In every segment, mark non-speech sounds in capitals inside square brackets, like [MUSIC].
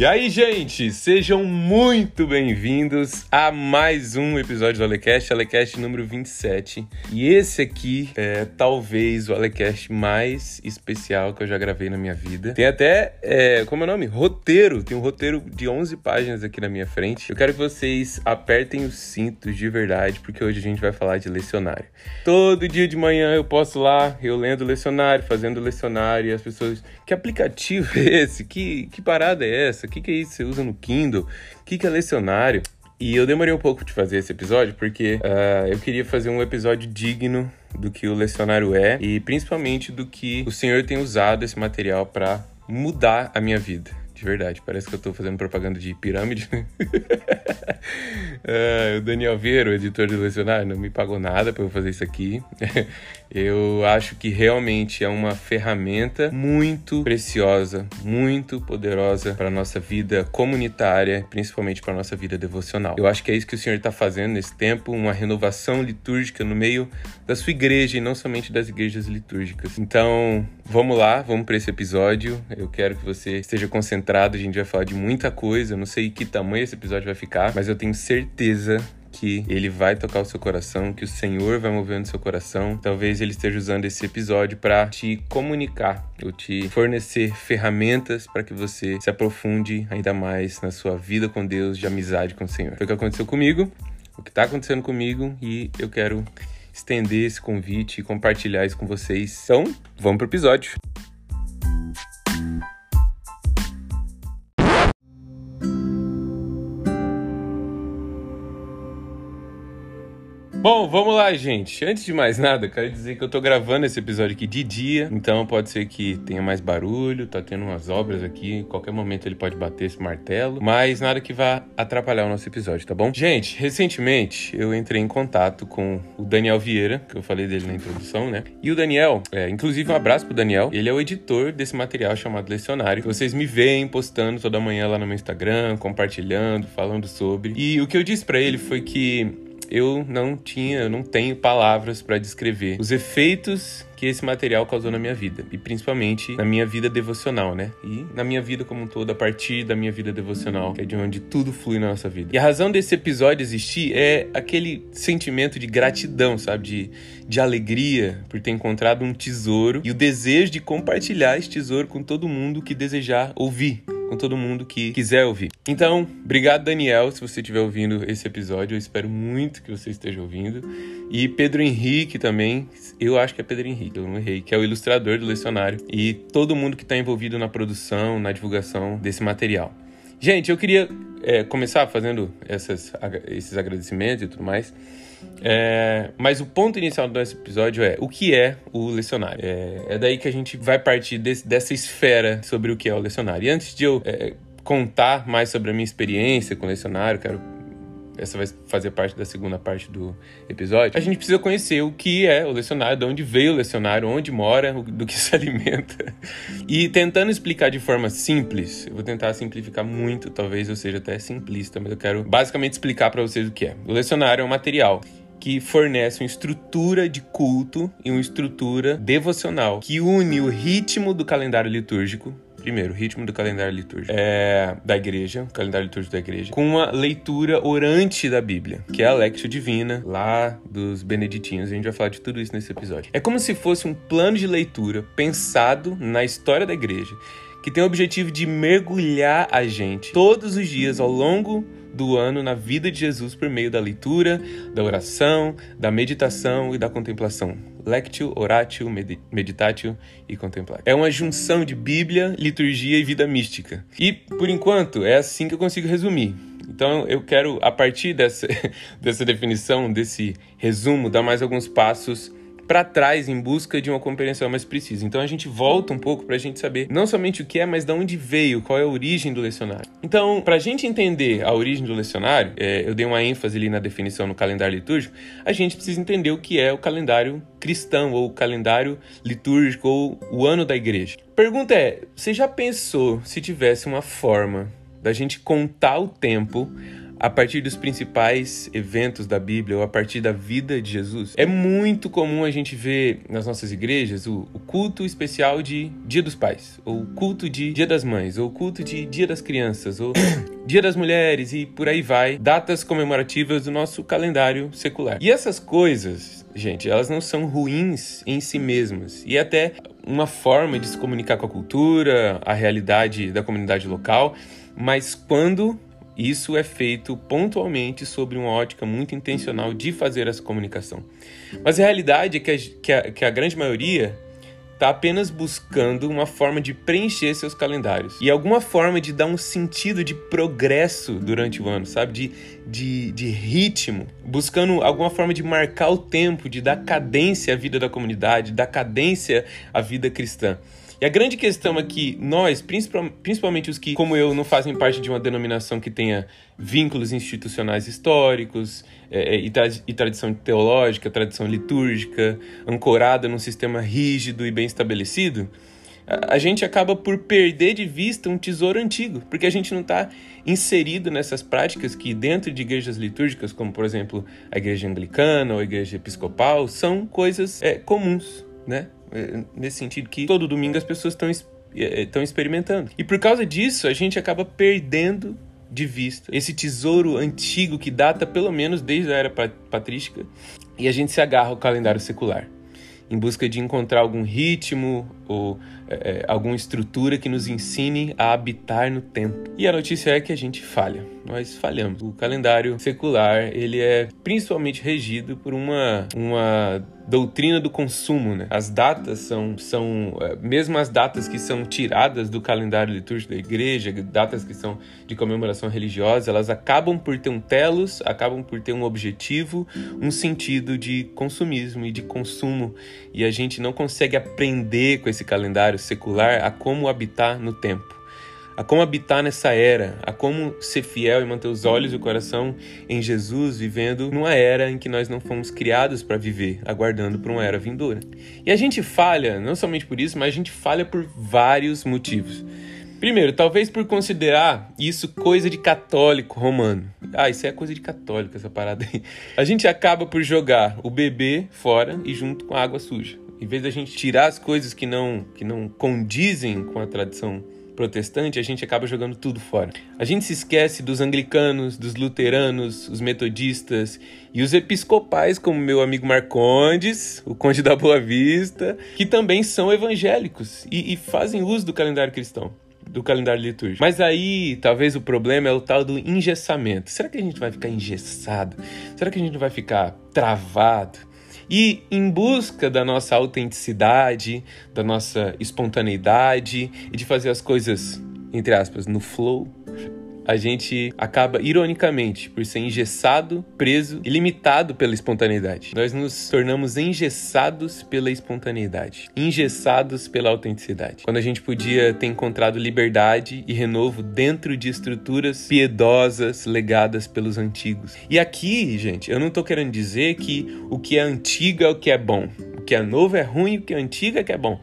E aí, gente, sejam muito bem-vindos a mais um episódio do Alecast, Alecast número 27. E esse aqui é talvez o Alecast mais especial que eu já gravei na minha vida. Tem até, é, como é o nome? Roteiro. Tem um roteiro de 11 páginas aqui na minha frente. Eu quero que vocês apertem os cintos de verdade, porque hoje a gente vai falar de lecionário. Todo dia de manhã eu posto lá, eu lendo lecionário, fazendo lecionário, e as pessoas. Que aplicativo é esse? Que, que parada é essa? O que, que é isso você usa no Kindle? O que, que é lecionário? E eu demorei um pouco de fazer esse episódio porque uh, eu queria fazer um episódio digno do que o lecionário é e principalmente do que o senhor tem usado esse material para mudar a minha vida. De verdade, parece que eu tô fazendo propaganda de pirâmide. uh, [LAUGHS] o Daniel Vieira, o editor do Lecionário, não me pagou nada para eu fazer isso aqui. [LAUGHS] eu acho que realmente é uma ferramenta muito preciosa, muito poderosa para nossa vida comunitária, principalmente para nossa vida devocional. Eu acho que é isso que o Senhor está fazendo nesse tempo, uma renovação litúrgica no meio da sua igreja e não somente das igrejas litúrgicas. Então, vamos lá, vamos para esse episódio. Eu quero que você esteja concentrado a gente vai falar de muita coisa. Eu não sei que tamanho esse episódio vai ficar, mas eu tenho certeza que ele vai tocar o seu coração, que o Senhor vai mover no seu coração. Talvez ele esteja usando esse episódio para te comunicar ou te fornecer ferramentas para que você se aprofunde ainda mais na sua vida com Deus, de amizade com o Senhor. Foi o que aconteceu comigo, o que está acontecendo comigo e eu quero estender esse convite e compartilhar isso com vocês. Então, vamos pro episódio. Bom, vamos lá, gente. Antes de mais nada, quero dizer que eu tô gravando esse episódio aqui de dia, então pode ser que tenha mais barulho, tá tendo umas obras aqui, em qualquer momento ele pode bater esse martelo, mas nada que vá atrapalhar o nosso episódio, tá bom? Gente, recentemente eu entrei em contato com o Daniel Vieira, que eu falei dele na introdução, né? E o Daniel, é, inclusive um abraço pro Daniel, ele é o editor desse material chamado Lecionário. Vocês me veem postando toda manhã lá no meu Instagram, compartilhando, falando sobre. E o que eu disse para ele foi que eu não tinha, eu não tenho palavras para descrever os efeitos que esse material causou na minha vida e principalmente na minha vida devocional, né? E na minha vida como um todo, a partir da minha vida devocional, que é de onde tudo flui na nossa vida. E a razão desse episódio existir é aquele sentimento de gratidão, sabe? De, de alegria por ter encontrado um tesouro e o desejo de compartilhar esse tesouro com todo mundo que desejar ouvir com todo mundo que quiser ouvir. Então, obrigado, Daniel, se você estiver ouvindo esse episódio. Eu espero muito que você esteja ouvindo. E Pedro Henrique também, eu acho que é Pedro Henrique, eu não errei, que é o ilustrador do lecionário. E todo mundo que está envolvido na produção, na divulgação desse material. Gente, eu queria é, começar fazendo essas, esses agradecimentos e tudo mais. É, mas o ponto inicial do nosso episódio é o que é o lecionário. É, é daí que a gente vai partir desse, dessa esfera sobre o que é o lecionário. E antes de eu é, contar mais sobre a minha experiência com o lecionário, quero essa vai fazer parte da segunda parte do episódio, a gente precisa conhecer o que é o lecionário, de onde veio o lecionário, onde mora, do que [LAUGHS] se alimenta. E tentando explicar de forma simples, eu vou tentar simplificar muito, talvez eu seja até simplista, mas eu quero basicamente explicar para vocês o que é. O lecionário é um material que fornece uma estrutura de culto e uma estrutura devocional que une o ritmo do calendário litúrgico primeiro, o ritmo do calendário litúrgico é, da igreja, calendário litúrgico da igreja, com uma leitura orante da Bíblia, que é a Lectio Divina, lá dos Beneditinos. A gente vai falar de tudo isso nesse episódio. É como se fosse um plano de leitura pensado na história da igreja, que tem o objetivo de mergulhar a gente todos os dias ao longo do ano na vida de Jesus por meio da leitura, da oração, da meditação e da contemplação. Lectio, oratio, meditatio e contemplatio. É uma junção de Bíblia, liturgia e vida mística. E, por enquanto, é assim que eu consigo resumir. Então, eu quero, a partir dessa, [LAUGHS] dessa definição, desse resumo, dar mais alguns passos para trás em busca de uma compreensão mais precisa. Então a gente volta um pouco para a gente saber não somente o que é, mas de onde veio, qual é a origem do lecionário. Então, para a gente entender a origem do lecionário, é, eu dei uma ênfase ali na definição no calendário litúrgico, a gente precisa entender o que é o calendário cristão ou o calendário litúrgico ou o ano da igreja. Pergunta é: você já pensou se tivesse uma forma da gente contar o tempo a partir dos principais eventos da Bíblia ou a partir da vida de Jesus. É muito comum a gente ver nas nossas igrejas o, o culto especial de Dia dos Pais, ou culto de Dia das Mães, ou culto de Dia das Crianças, ou [COUGHS] Dia das Mulheres e por aí vai, datas comemorativas do nosso calendário secular. E essas coisas, gente, elas não são ruins em si mesmas e é até uma forma de se comunicar com a cultura, a realidade da comunidade local, mas quando isso é feito pontualmente sobre uma ótica muito intencional de fazer essa comunicação. Mas a realidade é que a, que a, que a grande maioria está apenas buscando uma forma de preencher seus calendários e alguma forma de dar um sentido de progresso durante o ano, sabe? De, de, de ritmo, buscando alguma forma de marcar o tempo, de dar cadência à vida da comunidade, dar cadência à vida cristã. E a grande questão é que nós, principalmente os que, como eu, não fazem parte de uma denominação que tenha vínculos institucionais históricos é, é, e, tra e tradição teológica, tradição litúrgica, ancorada num sistema rígido e bem estabelecido, a, gente acaba por perder de vista um tesouro antigo, porque a gente não está inserido nessas práticas que, dentro de igrejas litúrgicas, como por exemplo a igreja anglicana ou a igreja episcopal, são coisas é, comuns, né? É, nesse sentido que todo domingo as pessoas estão estão é, experimentando. E por causa disso, a gente acaba perdendo de vista esse tesouro antigo que data pelo menos desde a era patrística e a gente se agarra ao calendário secular em busca de encontrar algum ritmo ou é, alguma estrutura que nos ensine a habitar no tempo. E a notícia é que a gente falha. Nós falhamos. O calendário secular ele é principalmente regido por uma uma doutrina do consumo, né? As datas são, são é, mesmo as datas que são tiradas do calendário litúrgico da igreja, datas que são de comemoração religiosa, elas acabam por ter um telos, acabam por ter um objetivo, um sentido de consumismo e de consumo, e a gente não consegue aprender com esse calendário secular a como habitar no tempo a como habitar nessa era, a como ser fiel e manter os olhos e o coração em Jesus, vivendo numa era em que nós não fomos criados para viver, aguardando por uma era vindoura. E a gente falha, não somente por isso, mas a gente falha por vários motivos. Primeiro, talvez por considerar isso coisa de católico romano. Ah, isso é coisa de católico, essa parada aí. A gente acaba por jogar o bebê fora e junto com a água suja. Em vez da gente tirar as coisas que não, que não condizem com a tradição protestante, a gente acaba jogando tudo fora. A gente se esquece dos anglicanos, dos luteranos, os metodistas e os episcopais, como meu amigo Marcondes, o Conde da Boa Vista, que também são evangélicos e, e fazem uso do calendário cristão do calendário litúrgico. Mas aí, talvez o problema é o tal do engessamento. Será que a gente vai ficar engessado? Será que a gente vai ficar travado? E em busca da nossa autenticidade, da nossa espontaneidade e de fazer as coisas, entre aspas, no flow, a gente acaba, ironicamente, por ser engessado, preso e limitado pela espontaneidade. Nós nos tornamos engessados pela espontaneidade, engessados pela autenticidade. Quando a gente podia ter encontrado liberdade e renovo dentro de estruturas piedosas legadas pelos antigos. E aqui, gente, eu não tô querendo dizer que o que é antigo é o que é bom, o que é novo é ruim, o que é antigo é que é bom.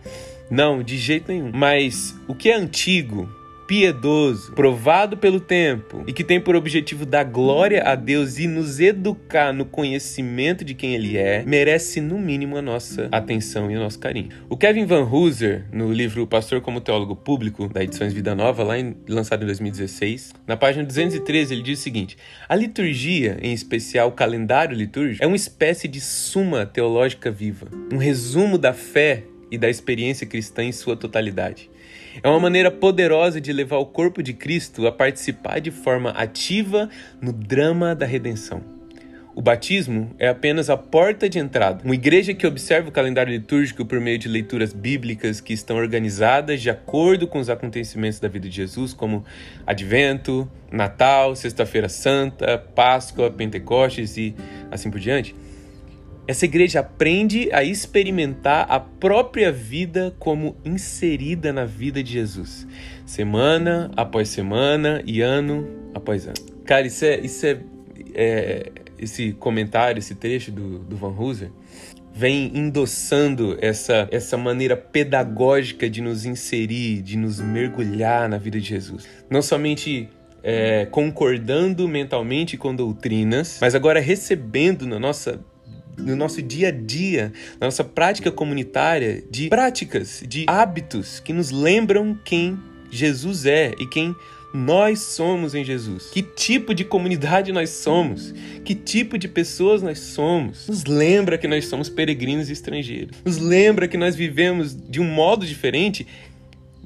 Não, de jeito nenhum. Mas o que é antigo piedoso, provado pelo tempo e que tem por objetivo dar glória a Deus e nos educar no conhecimento de quem Ele é, merece no mínimo a nossa atenção e o nosso carinho. O Kevin Van Hooser, no livro Pastor como Teólogo Público, da Edições Vida Nova, lá em, lançado em 2016, na página 213, ele diz o seguinte: a liturgia, em especial o calendário litúrgico, é uma espécie de suma teológica viva, um resumo da fé e da experiência cristã em sua totalidade. É uma maneira poderosa de levar o corpo de Cristo a participar de forma ativa no drama da redenção. O batismo é apenas a porta de entrada. Uma igreja que observa o calendário litúrgico por meio de leituras bíblicas que estão organizadas de acordo com os acontecimentos da vida de Jesus, como Advento, Natal, Sexta-feira Santa, Páscoa, Pentecostes e assim por diante essa igreja aprende a experimentar a própria vida como inserida na vida de Jesus, semana após semana e ano após ano. Cara, isso é, isso é, é esse comentário, esse trecho do, do Van Hooser vem endossando essa, essa maneira pedagógica de nos inserir, de nos mergulhar na vida de Jesus. Não somente é, concordando mentalmente com doutrinas, mas agora recebendo na nossa no nosso dia a dia, na nossa prática comunitária, de práticas, de hábitos que nos lembram quem Jesus é e quem nós somos em Jesus. Que tipo de comunidade nós somos? Que tipo de pessoas nós somos? Nos lembra que nós somos peregrinos e estrangeiros. Nos lembra que nós vivemos de um modo diferente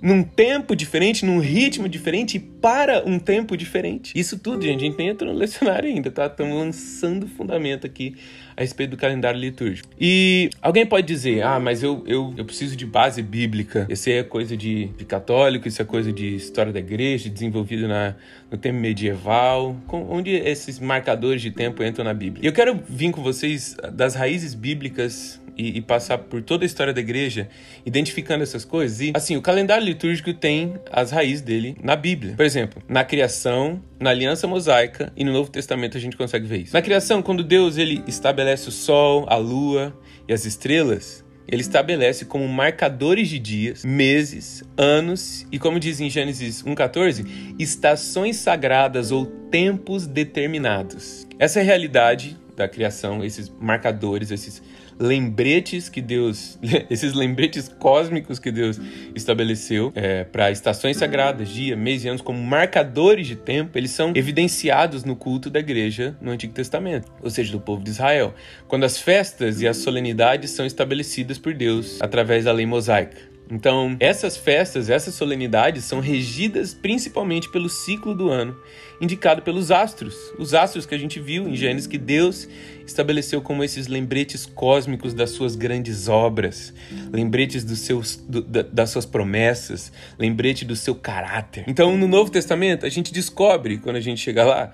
num tempo diferente, num ritmo diferente para um tempo diferente. Isso tudo, gente, a gente nem entrou no lecionário ainda, tá? Estamos lançando fundamento aqui a respeito do calendário litúrgico. E alguém pode dizer, ah, mas eu, eu, eu preciso de base bíblica. Isso é coisa de, de católico, isso é coisa de história da igreja, desenvolvido na, no tempo medieval, com, onde esses marcadores de tempo entram na Bíblia. E eu quero vir com vocês das raízes bíblicas e, e, passar por toda a história da igreja, identificando essas coisas. E, assim, o calendário litúrgico tem as raízes dele na Bíblia. Por exemplo, na criação, na aliança mosaica e no Novo Testamento a gente consegue ver isso. Na criação, quando Deus ele estabelece o sol, a lua e as estrelas, ele estabelece como marcadores de dias, meses, anos e, como diz em Gênesis 1,14, estações sagradas ou tempos determinados. Essa é a realidade da criação, esses marcadores, esses lembretes que Deus, [LAUGHS] esses lembretes cósmicos que Deus estabeleceu é, para estações sagradas, dia, mês e anos, como marcadores de tempo, eles são evidenciados no culto da igreja no Antigo Testamento, ou seja, do povo de Israel, quando as festas e as solenidades são estabelecidas por Deus através da lei mosaica. Então, essas festas, essas solenidades são regidas principalmente pelo ciclo do ano, indicado pelos astros. Os astros que a gente viu em Gênesis que Deus estabeleceu como esses lembretes cósmicos das suas grandes obras, lembretes dos seus, do, das suas promessas, lembrete do seu caráter. Então, no Novo Testamento, a gente descobre, quando a gente chega lá,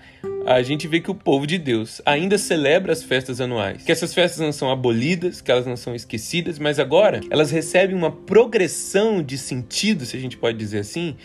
a gente vê que o povo de Deus ainda celebra as festas anuais. Que essas festas não são abolidas, que elas não são esquecidas, mas agora elas recebem uma progressão de sentido, se a gente pode dizer assim,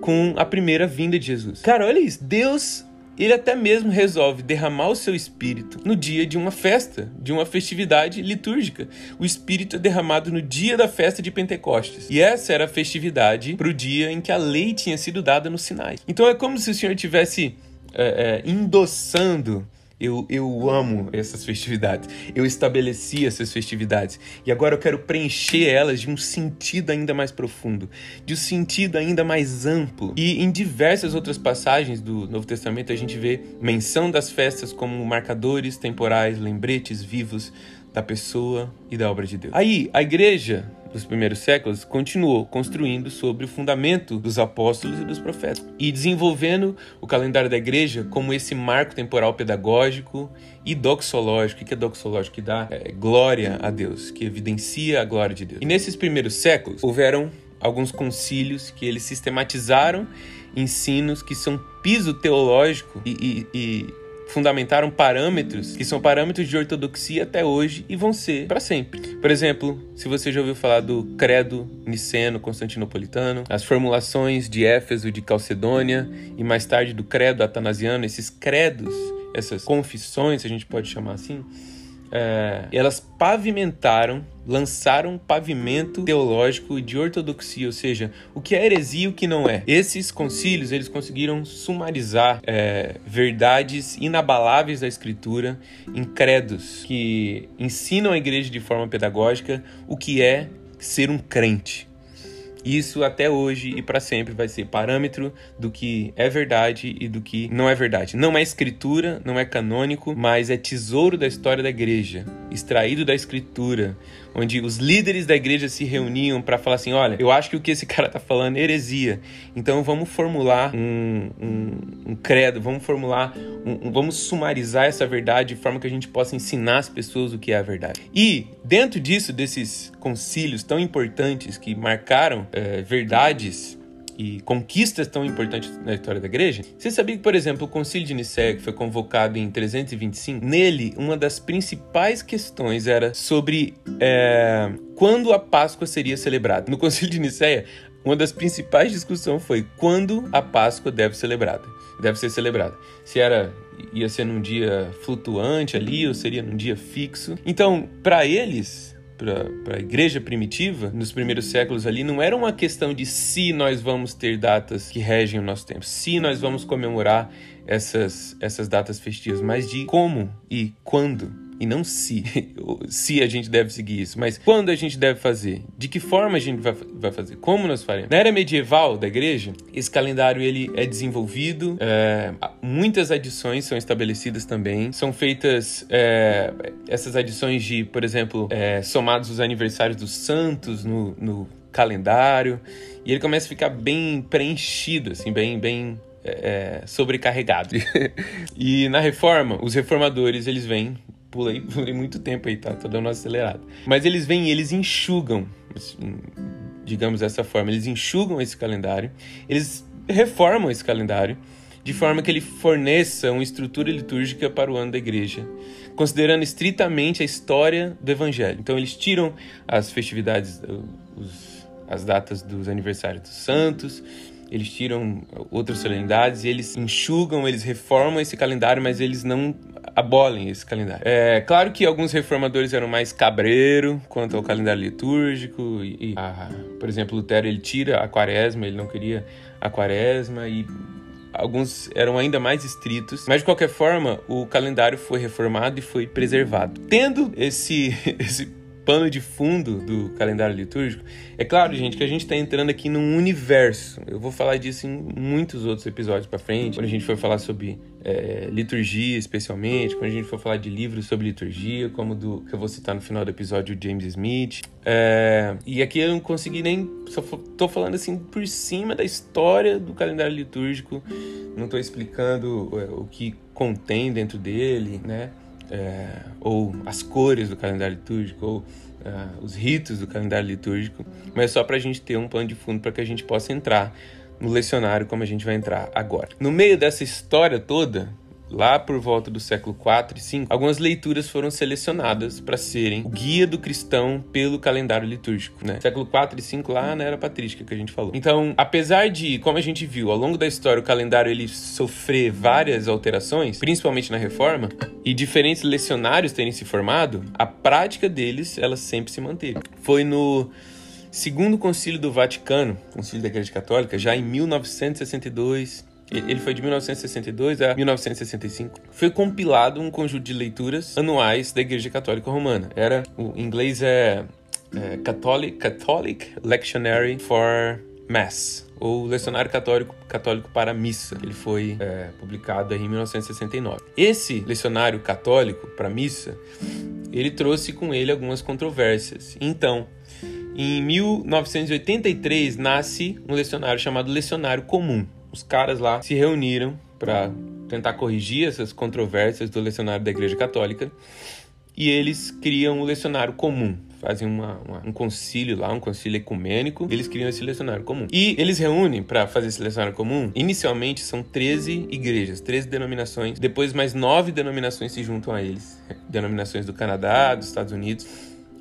com a primeira vinda de Jesus. Cara, olha isso. Deus ele até mesmo resolve derramar o seu espírito no dia de uma festa, de uma festividade litúrgica. O espírito é derramado no dia da festa de Pentecostes. E essa era a festividade para o dia em que a lei tinha sido dada no Sinai. Então é como se o Senhor tivesse é, é, endossando. Eu, eu amo essas festividades. Eu estabeleci essas festividades. E agora eu quero preencher elas de um sentido ainda mais profundo, de um sentido ainda mais amplo. E em diversas outras passagens do Novo Testamento a gente vê menção das festas como marcadores temporais, lembretes vivos da pessoa e da obra de Deus. Aí, a igreja dos primeiros séculos continuou construindo sobre o fundamento dos apóstolos e dos profetas e desenvolvendo o calendário da igreja como esse marco temporal pedagógico e doxológico. O que é doxológico? Que dá é, glória a Deus, que evidencia a glória de Deus. E nesses primeiros séculos houveram alguns concílios que eles sistematizaram ensinos que são piso teológico e, e, e fundamentaram parâmetros que são parâmetros de ortodoxia até hoje e vão ser para sempre. Por exemplo, se você já ouviu falar do credo niceno constantinopolitano, as formulações de Éfeso de Calcedônia e mais tarde do credo atanasiano, esses credos, essas confissões, a gente pode chamar assim, é, elas pavimentaram, lançaram um pavimento teológico de ortodoxia, ou seja, o que é heresia e o que não é. Esses concílios eles conseguiram sumarizar é, verdades inabaláveis da Escritura em credos que ensinam a igreja de forma pedagógica o que é ser um crente. Isso até hoje e para sempre vai ser parâmetro do que é verdade e do que não é verdade. Não é escritura, não é canônico, mas é tesouro da história da igreja, extraído da escritura, onde os líderes da igreja se reuniam para falar assim: olha, eu acho que o que esse cara está falando é heresia, então vamos formular um, um, um credo, vamos formular, um, vamos sumarizar essa verdade de forma que a gente possa ensinar as pessoas o que é a verdade. E dentro disso, desses concílios tão importantes que marcaram é, verdades e conquistas tão importantes na história da igreja, você sabia que, por exemplo, o Concílio de Nicéia, que foi convocado em 325, nele uma das principais questões era sobre é, quando a Páscoa seria celebrada. No Concílio de Nicéia, uma das principais discussões foi quando a Páscoa deve ser celebrada. Deve ser celebrada. Se era ia ser num dia flutuante ali ou seria num dia fixo. Então, para eles, para a igreja primitiva, nos primeiros séculos ali, não era uma questão de se nós vamos ter datas que regem o nosso tempo, se nós vamos comemorar essas, essas datas festivas, mas de como e quando e não se, [LAUGHS] se a gente deve seguir isso, mas quando a gente deve fazer, de que forma a gente vai, vai fazer, como nós faremos. Na era medieval da igreja, esse calendário ele é desenvolvido, é, muitas adições são estabelecidas também, são feitas é, essas adições de, por exemplo, é, somados os aniversários dos santos no, no calendário, e ele começa a ficar bem preenchido, assim, bem, bem é, sobrecarregado. [LAUGHS] e na reforma, os reformadores eles vêm pulei, [LAUGHS] pulei muito tempo aí, tá? Tô dando uma acelerada. Mas eles vêm e eles enxugam, assim, digamos dessa forma, eles enxugam esse calendário, eles reformam esse calendário de forma que ele forneça uma estrutura litúrgica para o ano da igreja, considerando estritamente a história do evangelho. Então eles tiram as festividades, os, as datas dos aniversários dos santos, eles tiram outras solenidades eles enxugam, eles reformam esse calendário, mas eles não abolem esse calendário. É claro que alguns reformadores eram mais cabreiro quanto ao calendário litúrgico e, e a, por exemplo, Lutero ele tira a quaresma, ele não queria a quaresma e alguns eram ainda mais estritos, mas de qualquer forma o calendário foi reformado e foi preservado. Tendo esse [LAUGHS] esse pano de fundo do calendário litúrgico, é claro, gente, que a gente está entrando aqui num universo. Eu vou falar disso em muitos outros episódios para frente, quando a gente for falar sobre é, liturgia, especialmente, quando a gente for falar de livros sobre liturgia, como do que eu vou citar no final do episódio, James Smith. É, e aqui eu não consegui nem. Só tô falando assim por cima da história do calendário litúrgico, não estou explicando é, o que contém dentro dele, né? É, ou as cores do calendário litúrgico, ou é, os ritos do calendário litúrgico, mas só para a gente ter um plano de fundo para que a gente possa entrar no lecionário como a gente vai entrar agora. No meio dessa história toda, lá por volta do século 4 e 5, algumas leituras foram selecionadas para serem o guia do cristão pelo calendário litúrgico, né? Século 4 e 5 lá na era patrística que a gente falou. Então, apesar de, como a gente viu, ao longo da história o calendário ele sofrer várias alterações, principalmente na reforma, e diferentes lecionários terem se formado, a prática deles ela sempre se manteve. Foi no Segundo Concílio do Vaticano, Concílio da Igreja Católica, já em 1962, ele foi de 1962 a 1965. Foi compilado um conjunto de leituras anuais da Igreja Católica Romana. Era, o inglês é, é Catholic, Catholic Lectionary for Mass, ou Lecionário Católico, Católico para Missa. Ele foi é, publicado em 1969. Esse lecionário católico para missa, ele trouxe com ele algumas controvérsias. Então, em 1983 nasce um lecionário chamado Lecionário Comum os caras lá se reuniram para tentar corrigir essas controvérsias do lecionário da Igreja Católica e eles criam o lecionário comum. Fazem uma, uma, um concílio lá, um concílio ecumênico, eles criam esse lecionário comum. E eles reúnem para fazer esse lecionário comum. Inicialmente são 13 igrejas, 13 denominações. Depois, mais nove denominações se juntam a eles: [LAUGHS] denominações do Canadá, dos Estados Unidos.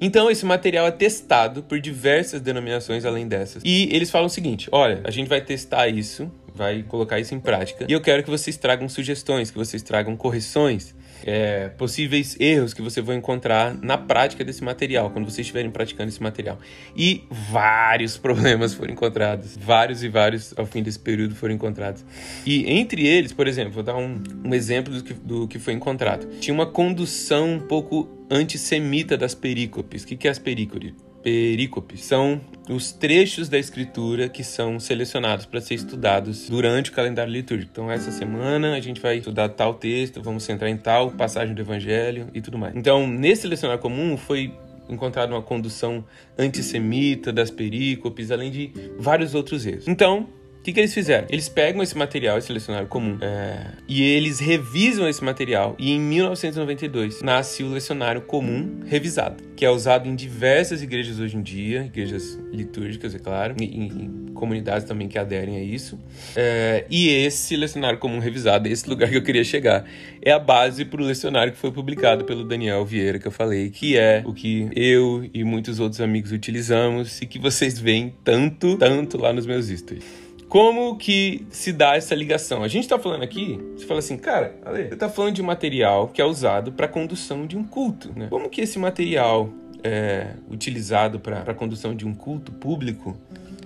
Então, esse material é testado por diversas denominações além dessas. E eles falam o seguinte: olha, a gente vai testar isso vai colocar isso em prática. E eu quero que vocês tragam sugestões, que vocês tragam correções, é, possíveis erros que você vai encontrar na prática desse material, quando vocês estiverem praticando esse material. E vários [LAUGHS] problemas foram encontrados, vários e vários ao fim desse período foram encontrados. E entre eles, por exemplo, vou dar um, um exemplo do que, do que foi encontrado. Tinha uma condução um pouco antissemita das perícopes. O que, que é as perícopes? Perícopes são os trechos da escritura que são selecionados para ser estudados durante o calendário litúrgico. Então, essa semana a gente vai estudar tal texto, vamos centrar em tal passagem do evangelho e tudo mais. Então, nesse lecionário comum foi encontrada uma condução antissemita das perícopes, além de vários outros erros. Então, que, que eles fizeram? Eles pegam esse material, esse lecionário comum, é, e eles revisam esse material. E em 1992 nasce o lecionário comum revisado, que é usado em diversas igrejas hoje em dia, igrejas litúrgicas, é claro, e em comunidades também que aderem a isso. É, e esse lecionário comum revisado, esse lugar que eu queria chegar, é a base para o lecionário que foi publicado pelo Daniel Vieira, que eu falei, que é o que eu e muitos outros amigos utilizamos e que vocês veem tanto, tanto lá nos meus stories. Como que se dá essa ligação? A gente está falando aqui, você fala assim, cara, Ale, você está falando de material que é usado para condução de um culto, né? Como que esse material é, utilizado para a condução de um culto público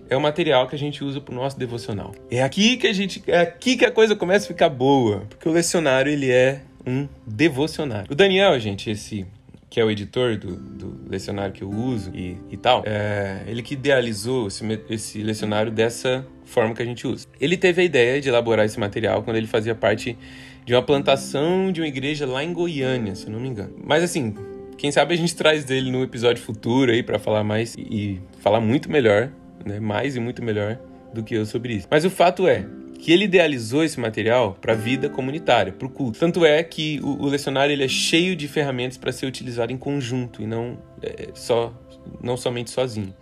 é o material que a gente usa para o nosso devocional. É aqui que a gente, é aqui que a coisa começa a ficar boa, porque o lecionário ele é um devocionário. O Daniel, gente, esse que é o editor do, do lecionário que eu uso e, e tal, é, ele que idealizou esse, esse lecionário dessa forma que a gente usa. Ele teve a ideia de elaborar esse material quando ele fazia parte de uma plantação de uma igreja lá em Goiânia, se não me engano. Mas assim, quem sabe a gente traz dele no episódio futuro aí para falar mais e, e falar muito melhor, né? Mais e muito melhor do que eu sobre isso. Mas o fato é, que ele idealizou esse material para a vida comunitária, para o culto. Tanto é que o, o lecionário ele é cheio de ferramentas para ser utilizado em conjunto e não é, só não somente sozinho.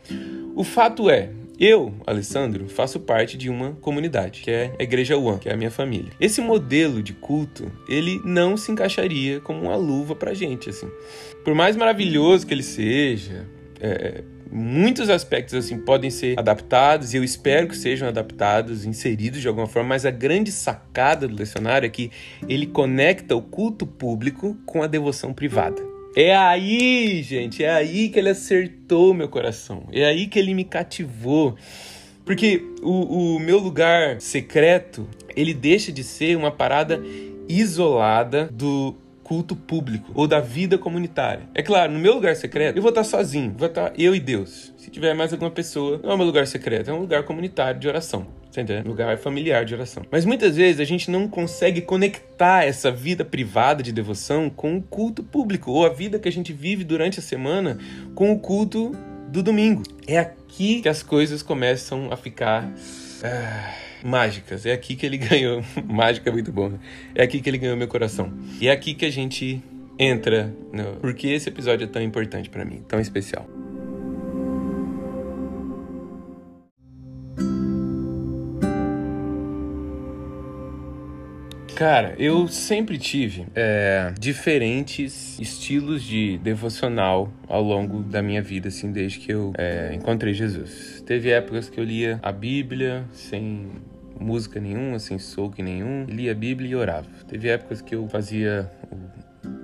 O fato é, eu, Alessandro, faço parte de uma comunidade, que é a Igreja One, que é a minha família. Esse modelo de culto, ele não se encaixaria como uma luva pra gente, assim. Por mais maravilhoso que ele seja, é, muitos aspectos assim podem ser adaptados e eu espero que sejam adaptados, inseridos de alguma forma, mas a grande sacada do lecionário é que ele conecta o culto público com a devoção privada. É aí, gente, é aí que ele acertou meu coração. É aí que ele me cativou. Porque o, o meu lugar secreto, ele deixa de ser uma parada isolada do culto público ou da vida comunitária. É claro, no meu lugar secreto, eu vou estar sozinho, vou estar eu e Deus. Se tiver mais alguma pessoa, não é um lugar secreto, é um lugar comunitário de oração. Você entende? Lugar familiar de oração. Mas muitas vezes a gente não consegue conectar essa vida privada de devoção com o culto público ou a vida que a gente vive durante a semana com o culto do domingo. É aqui que as coisas começam a ficar. Ah mágicas. É aqui que ele [LAUGHS] ganhou. Mágica é muito bom. Né? É aqui que ele ganhou meu coração. E é aqui que a gente entra no... porque esse episódio é tão importante para mim, tão especial. Cara, eu sempre tive é, diferentes estilos de devocional ao longo da minha vida, assim, desde que eu é, encontrei Jesus. Teve épocas que eu lia a Bíblia sem música nenhuma, sem souk nenhum, lia a Bíblia e orava. Teve épocas que eu fazia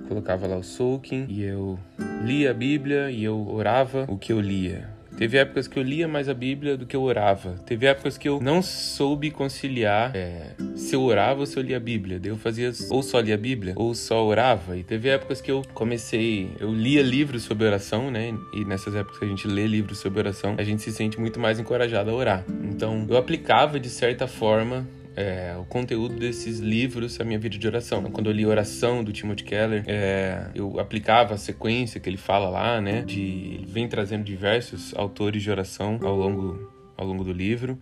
colocava lá o soaking e eu lia a Bíblia e eu orava o que eu lia. Teve épocas que eu lia mais a Bíblia do que eu orava. Teve épocas que eu não soube conciliar é, se eu orava ou se eu lia a Bíblia. Daí eu fazia ou só lia a Bíblia ou só orava. E teve épocas que eu comecei, eu lia livros sobre oração, né? E nessas épocas que a gente lê livros sobre oração, a gente se sente muito mais encorajado a orar. Então eu aplicava de certa forma é, o conteúdo desses livros à minha vida de oração. Então, quando eu li Oração do Timothy Keller, é, eu aplicava a sequência que ele fala lá, né? De, ele vem trazendo diversos autores de oração ao longo, ao longo do livro,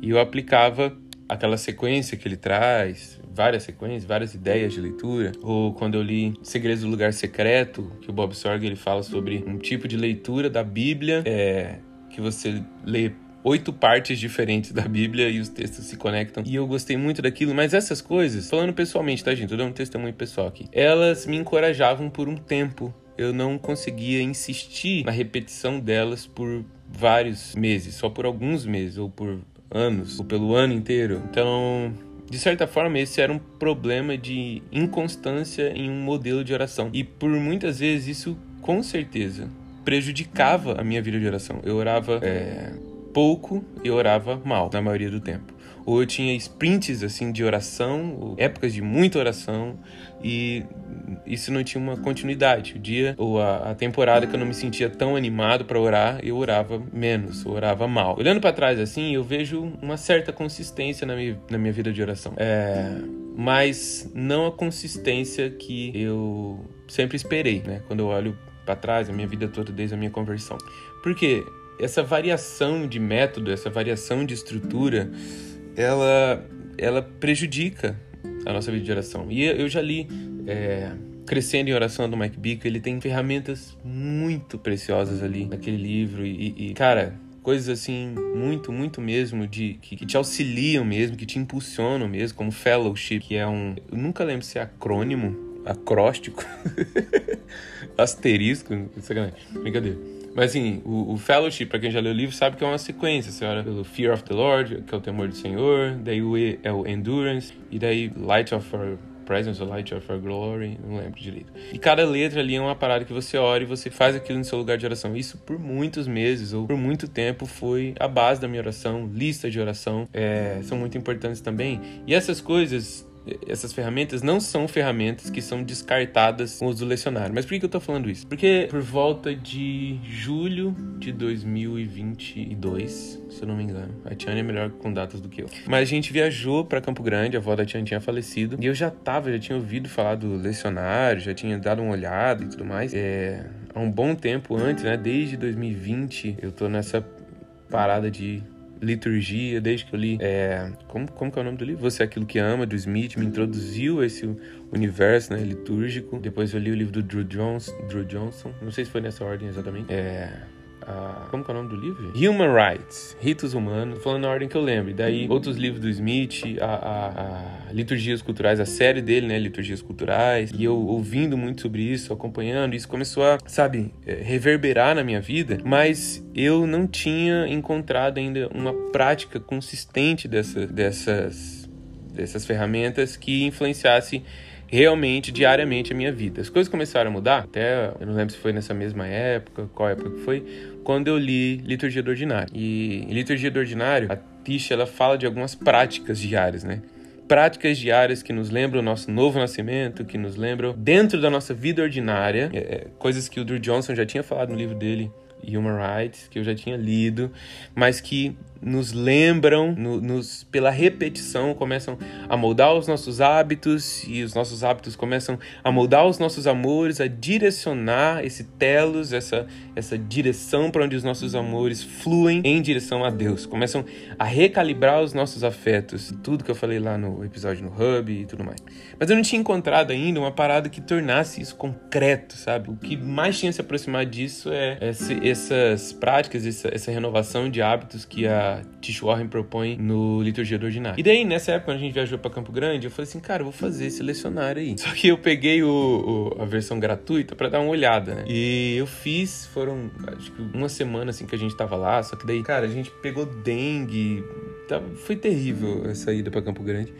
e eu aplicava aquela sequência que ele traz, várias sequências, várias ideias de leitura. Ou quando eu li Segredos do Lugar Secreto, que o Bob Sorg ele fala sobre um tipo de leitura da Bíblia é, que você lê oito partes diferentes da Bíblia e os textos se conectam. E eu gostei muito daquilo, mas essas coisas, falando pessoalmente, tá, gente? Eu dou um testemunho pessoal aqui. Elas me encorajavam por um tempo. Eu não conseguia insistir na repetição delas por vários meses, só por alguns meses, ou por anos, ou pelo ano inteiro. Então, de certa forma, esse era um problema de inconstância em um modelo de oração. E por muitas vezes isso, com certeza, prejudicava a minha vida de oração. Eu orava é, pouco e orava mal na maioria do tempo. Ou eu tinha sprints assim de oração, épocas de muita oração e isso não tinha uma continuidade. O dia ou a, a temporada que eu não me sentia tão animado para orar, eu orava menos, eu orava mal. Olhando para trás assim, eu vejo uma certa consistência na minha, na minha vida de oração. É, mas não a consistência que eu sempre esperei, né? Quando eu olho para trás, a minha vida toda desde a minha conversão. Porque essa variação de método, essa variação de estrutura, ela, ela prejudica a nossa vida de oração. E eu já li é, Crescendo em Oração do Mike Bickle, ele tem ferramentas muito preciosas ali naquele livro e, e cara, coisas assim muito, muito mesmo de que, que, te auxiliam mesmo, que te impulsionam mesmo, como fellowship, que é um, eu nunca lembro se é acrônimo, acróstico, [LAUGHS] asterisco, sacanagem, brincadeira mas assim, o, o Fellowship, para quem já leu o livro, sabe que é uma sequência. Você olha pelo Fear of the Lord, que é o temor do Senhor, daí o E é o Endurance, e daí Light of Our Presence, the Light of Our Glory, não lembro direito. E cada letra ali é uma parada que você ora e você faz aquilo no seu lugar de oração. Isso por muitos meses ou por muito tempo foi a base da minha oração, lista de oração, é, são muito importantes também. E essas coisas essas ferramentas não são ferramentas que são descartadas com o uso do lecionário. Mas por que eu tô falando isso? Porque por volta de julho de 2022, se eu não me engano, a Tiane é melhor com datas do que eu. Mas a gente viajou para Campo Grande, a avó da Tiane tinha falecido, e eu já tava, já tinha ouvido falar do lecionário, já tinha dado uma olhada e tudo mais. É, há um bom tempo antes, né, desde 2020, eu tô nessa parada de liturgia, desde que eu li. É, como, como que é o nome do livro? Você é Aquilo que Ama, do Smith, me introduziu a esse universo né, litúrgico. Depois eu li o livro do Drew, Jones, Drew Johnson, não sei se foi nessa ordem exatamente. É como que é o nome do livro? Human Rights, Ritos Humanos, falando na ordem que eu lembro. E daí, outros livros do Smith, a, a, a, Liturgias Culturais, a série dele, né, Liturgias Culturais, e eu ouvindo muito sobre isso, acompanhando, isso começou a, sabe, é, reverberar na minha vida, mas eu não tinha encontrado ainda uma prática consistente dessa, dessas, dessas ferramentas que influenciasse realmente diariamente a minha vida. As coisas começaram a mudar, até eu não lembro se foi nessa mesma época, qual época que foi, quando eu li Liturgia do Ordinário. E em Liturgia do Ordinário, a Tisha ela fala de algumas práticas diárias, né? práticas diárias que nos lembram o nosso novo nascimento, que nos lembram dentro da nossa vida ordinária, é, é coisas que o Drew Johnson já tinha falado no livro dele, Human Rights, que eu já tinha lido, mas que nos lembram, no, nos, pela repetição, começam a moldar os nossos hábitos e os nossos hábitos começam a moldar os nossos amores, a direcionar esse telos, essa, essa direção para onde os nossos amores fluem em direção a Deus. Começam a recalibrar os nossos afetos, tudo que eu falei lá no episódio no Hub e tudo mais. Mas eu não tinha encontrado ainda uma parada que tornasse isso concreto, sabe? O que mais tinha se aproximar disso é esse, essas práticas, essa, essa renovação de hábitos que a Tish Warren propõe no Liturgia do Ordinário. E daí, nessa época, quando a gente viajou para Campo Grande, eu falei assim, cara, eu vou fazer esse lecionário aí. [LAUGHS] Só que eu peguei o, o a versão gratuita para dar uma olhada, né? E eu fiz, foram acho que uma semana assim que a gente tava lá, só que daí, cara, a gente pegou dengue, tá, foi terrível essa ida para Campo Grande.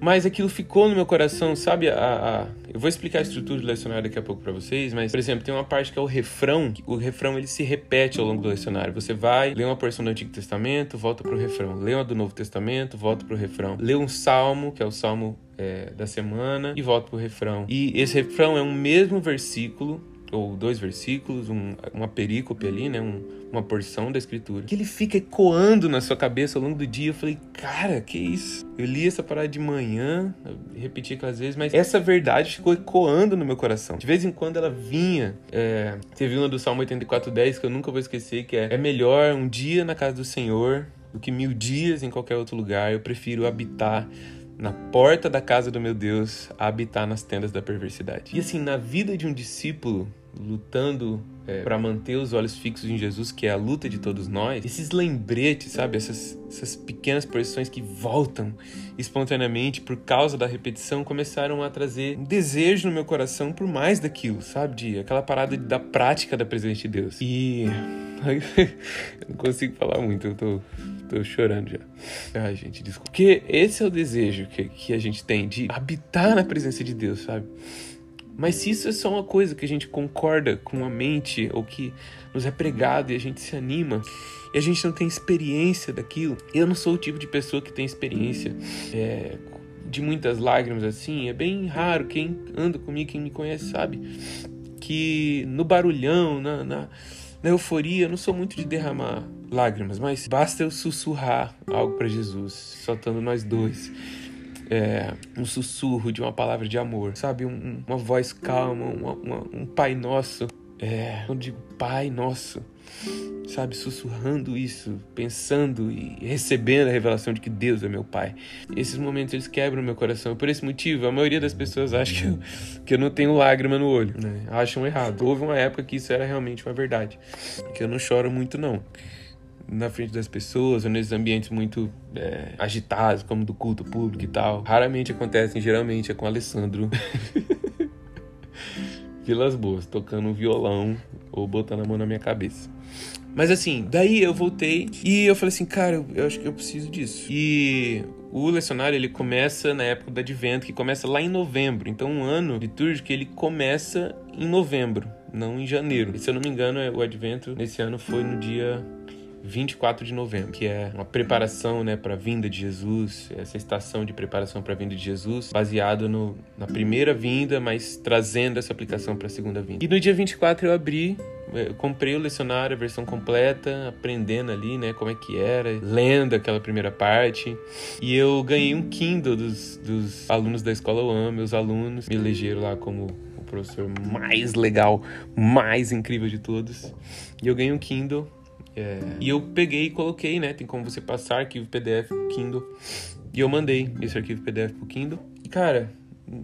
Mas aquilo ficou no meu coração, sabe? A, a... Eu vou explicar a estrutura do lecionário daqui a pouco para vocês, mas, por exemplo, tem uma parte que é o refrão. O refrão ele se repete ao longo do lecionário. Você vai, lê uma porção do Antigo Testamento, volta pro refrão. Lê uma do Novo Testamento, volta pro refrão. Lê um salmo, que é o salmo é, da semana, e volta pro refrão. E esse refrão é um mesmo versículo ou dois versículos, um, uma perícope ali, né? Um, uma porção da escritura. Que ele fica ecoando na sua cabeça ao longo do dia. Eu falei, cara, que isso? Eu li essa parada de manhã, repeti aquelas vezes, mas essa verdade ficou ecoando no meu coração. De vez em quando ela vinha. É, teve uma do Salmo 84,10 que eu nunca vou esquecer, que é É melhor um dia na casa do Senhor do que mil dias em qualquer outro lugar. Eu prefiro habitar na porta da casa do meu Deus a habitar nas tendas da perversidade. E assim, na vida de um discípulo lutando é, para manter os olhos fixos em Jesus, que é a luta de todos nós, esses lembretes, sabe? Essas, essas pequenas porções que voltam espontaneamente por causa da repetição começaram a trazer um desejo no meu coração por mais daquilo, sabe? De aquela parada da prática da presença de Deus. E. [LAUGHS] eu não consigo falar muito, eu tô Tô chorando já. Ai, gente, desculpa. Porque esse é o desejo que, que a gente tem de habitar na presença de Deus, sabe? Mas se isso é só uma coisa que a gente concorda com a mente ou que nos é pregado e a gente se anima e a gente não tem experiência daquilo, eu não sou o tipo de pessoa que tem experiência é, de muitas lágrimas assim. É bem raro. Quem anda comigo, quem me conhece, sabe que no barulhão, na, na na euforia, eu não sou muito de derramar lágrimas, mas basta eu sussurrar algo para Jesus, soltando nós dois. É, um sussurro de uma palavra de amor, sabe? Um, uma voz calma, uma, uma, um Pai Nosso. É, digo Pai Nosso, sabe, sussurrando isso, pensando e recebendo a revelação de que Deus é meu Pai. Esses momentos eles quebram meu coração. Por esse motivo, a maioria das pessoas acha que eu, que eu não tenho lágrima no olho, né? Acham errado. Houve uma época que isso era realmente uma verdade, que eu não choro muito não. Na frente das pessoas, ou nesses ambientes muito é, agitados, como do culto público e tal. Raramente acontecem, geralmente é com Alessandro. [LAUGHS] Vilas Boas, tocando um violão ou botando a mão na minha cabeça. Mas assim, daí eu voltei e eu falei assim, cara, eu, eu acho que eu preciso disso. E o lecionário ele começa na época do advento, que começa lá em novembro. Então, um ano litúrgico ele começa em novembro, não em janeiro. E se eu não me engano, o advento nesse ano foi no dia 24 de novembro, que é uma preparação né, para a vinda de Jesus, essa estação de preparação para a vinda de Jesus, baseado no, na primeira vinda, mas trazendo essa aplicação para a segunda vinda. E no dia 24 eu abri eu comprei o lecionário, a versão completa, aprendendo ali, né, como é que era, lendo aquela primeira parte. E eu ganhei um Kindle dos, dos alunos da escola UAM, meus alunos me elegeram lá como o professor mais legal, mais incrível de todos. E eu ganhei um Kindle é, e eu peguei e coloquei, né? Tem como você passar arquivo PDF pro Kindle. E eu mandei esse arquivo PDF pro Kindle. E, cara,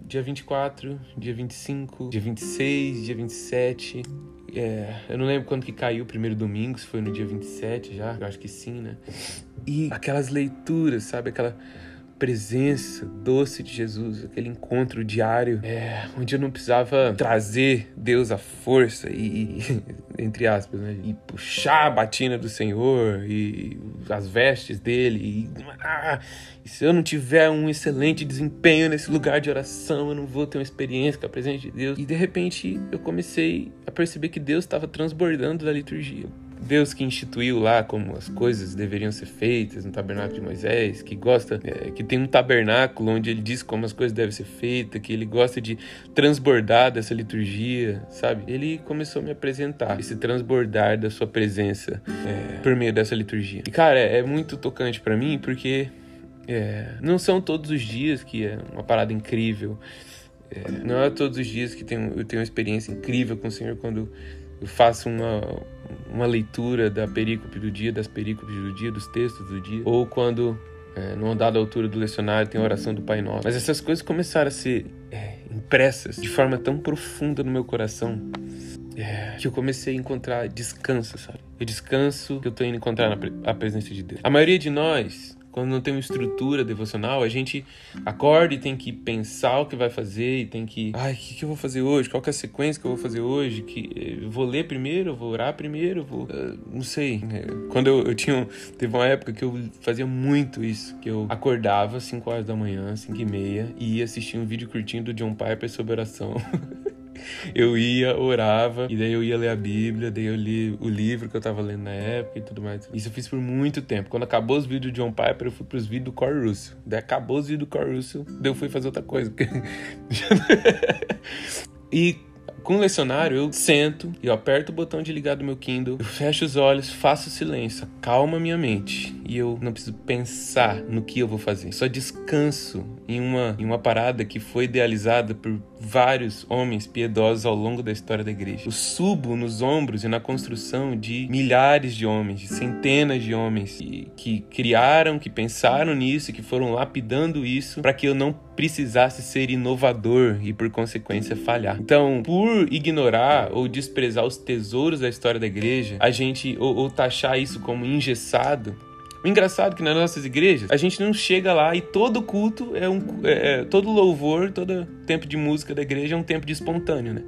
dia 24, dia 25, dia 26, dia 27. É, eu não lembro quando que caiu o primeiro domingo, se foi no dia 27 já, eu acho que sim, né? E aquelas leituras, sabe? Aquela presença doce de Jesus, aquele encontro diário, é, onde eu não precisava trazer Deus à força e, [LAUGHS] entre aspas, né, e puxar a batina do Senhor e as vestes dele. E, ah, e se eu não tiver um excelente desempenho nesse lugar de oração, eu não vou ter uma experiência com a presença de Deus. E de repente eu comecei a perceber que Deus estava transbordando da liturgia. Deus que instituiu lá como as coisas deveriam ser feitas no tabernáculo de Moisés, que gosta, é, que tem um tabernáculo onde ele diz como as coisas devem ser feitas, que ele gosta de transbordar dessa liturgia, sabe? Ele começou a me apresentar esse transbordar da sua presença é, por meio dessa liturgia. E cara, é, é muito tocante para mim porque é, não são todos os dias que é uma parada incrível. É, não é todos os dias que tenho, eu tenho uma experiência incrível com o Senhor quando eu faço uma, uma leitura da perícope do dia, das perícopes do dia, dos textos do dia, ou quando, é, numa dada altura do lecionário, tem a oração do Pai Nosso. Mas essas coisas começaram a ser é, impressas de forma tão profunda no meu coração é, que eu comecei a encontrar descanso, sabe? Eu descanso que eu tô indo encontrar na a presença de Deus. A maioria de nós quando não tem uma estrutura devocional, a gente acorda e tem que pensar o que vai fazer e tem que, ai, o que, que eu vou fazer hoje? Qual é a sequência que eu vou fazer hoje? Que eu vou ler primeiro, eu vou orar primeiro, eu vou, uh, não sei. É, quando eu, eu tinha, teve uma época que eu fazia muito isso, que eu acordava às 5 horas da manhã, 5 e meia, e ia assistir um vídeo curtinho do John Piper sobre oração. [LAUGHS] eu ia, orava, e daí eu ia ler a Bíblia, daí eu li o livro que eu tava lendo na época e tudo mais. Isso eu fiz por muito tempo. Quando acabou os vídeos de John Piper, eu fui pros vídeos do Core Russell. Daí acabou os vídeos do Core Russell, daí eu fui fazer outra coisa. [LAUGHS] e com o lecionário, eu sento, eu aperto o botão de ligar do meu Kindle, eu fecho os olhos, faço silêncio, calma minha mente e eu não preciso pensar no que eu vou fazer. Só descanso em uma, em uma parada que foi idealizada por vários homens piedosos ao longo da história da igreja. Eu subo nos ombros e na construção de milhares de homens, de centenas de homens que, que criaram, que pensaram nisso, que foram lapidando isso para que eu não precisasse ser inovador e por consequência falhar. Então, por ignorar ou desprezar os tesouros da história da igreja, a gente ou, ou taxar isso como engessado, o engraçado é que nas nossas igrejas, a gente não chega lá e todo culto é um. É, é, todo louvor, todo tempo de música da igreja é um tempo de espontâneo, né?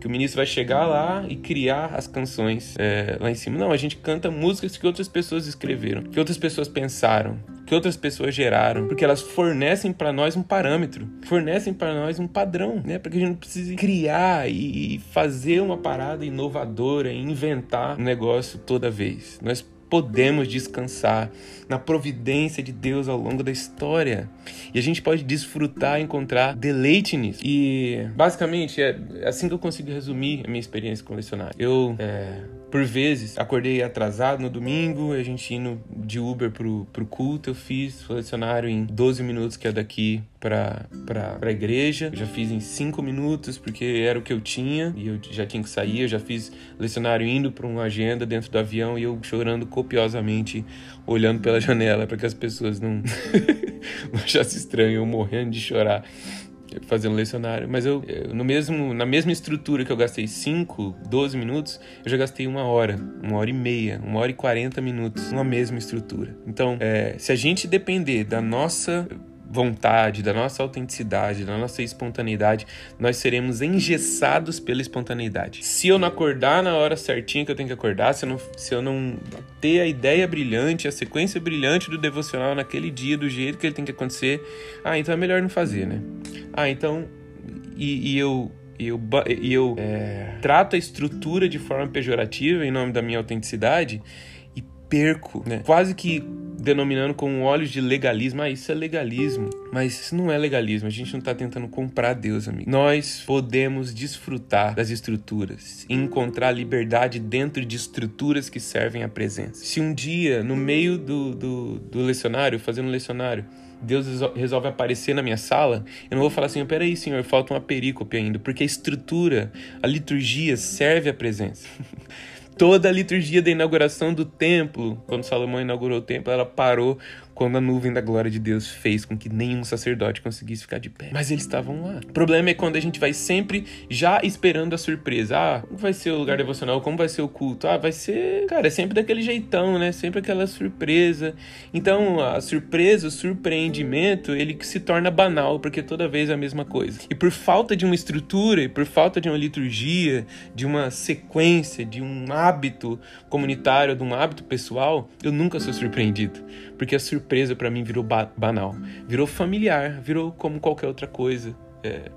Que o ministro vai chegar lá e criar as canções é, lá em cima. Não, a gente canta músicas que outras pessoas escreveram, que outras pessoas pensaram, que outras pessoas geraram, porque elas fornecem para nós um parâmetro, fornecem para nós um padrão, né? Para que a gente não precise criar e fazer uma parada inovadora, inventar um negócio toda vez. Nós podemos descansar na providência de Deus ao longo da história. E a gente pode desfrutar, encontrar deleite nisso. E basicamente é assim que eu consigo resumir a minha experiência com o lecionário. Eu é, por vezes, acordei atrasado no domingo, a gente indo de Uber pro, pro culto, eu fiz o lecionário em 12 minutos, que é daqui pra, pra, pra igreja. Eu já fiz em 5 minutos, porque era o que eu tinha, e eu já tinha que sair. Eu já fiz lecionário indo pra uma agenda dentro do avião e eu chorando copiosamente, olhando pela janela para que as pessoas não, não [LAUGHS] achassem estranho, eu morrendo de chorar fazendo lecionário, mas eu, eu, no mesmo na mesma estrutura que eu gastei 5, 12 minutos, eu já gastei uma hora, uma hora e meia, uma hora e 40 minutos numa mesma estrutura. Então, é, se a gente depender da nossa vontade, da nossa autenticidade, da nossa espontaneidade, nós seremos engessados pela espontaneidade. Se eu não acordar na hora certinha que eu tenho que acordar, se eu não, se eu não ter a ideia brilhante, a sequência brilhante do devocional naquele dia, do jeito que ele tem que acontecer, ah, então é melhor não fazer, né? Ah, então. E, e eu e eu, e eu é, trato a estrutura de forma pejorativa em nome da minha autenticidade e perco, né? Quase que denominando com olhos de legalismo. Ah, isso é legalismo. Mas isso não é legalismo. A gente não está tentando comprar Deus, amigo. Nós podemos desfrutar das estruturas e encontrar liberdade dentro de estruturas que servem à presença. Se um dia, no meio do, do, do lecionário, fazendo um lecionário, Deus resolve aparecer na minha sala, eu não vou falar assim, peraí, senhor, falta uma perícope ainda, porque a estrutura, a liturgia serve à presença. [LAUGHS] Toda a liturgia da inauguração do templo, quando Salomão inaugurou o templo, ela parou quando a nuvem da glória de Deus fez com que nenhum sacerdote conseguisse ficar de pé. Mas eles estavam lá. O problema é quando a gente vai sempre já esperando a surpresa. Ah, como vai ser o lugar devocional? Como vai ser o culto? Ah, vai ser. Cara, é sempre daquele jeitão, né? Sempre aquela surpresa. Então, a surpresa, o surpreendimento, ele se torna banal, porque toda vez é a mesma coisa. E por falta de uma estrutura, e por falta de uma liturgia, de uma sequência, de um hábito comunitário, de um hábito pessoal, eu nunca sou surpreendido. Porque a surpresa para mim virou ba banal, virou familiar, virou como qualquer outra coisa. É...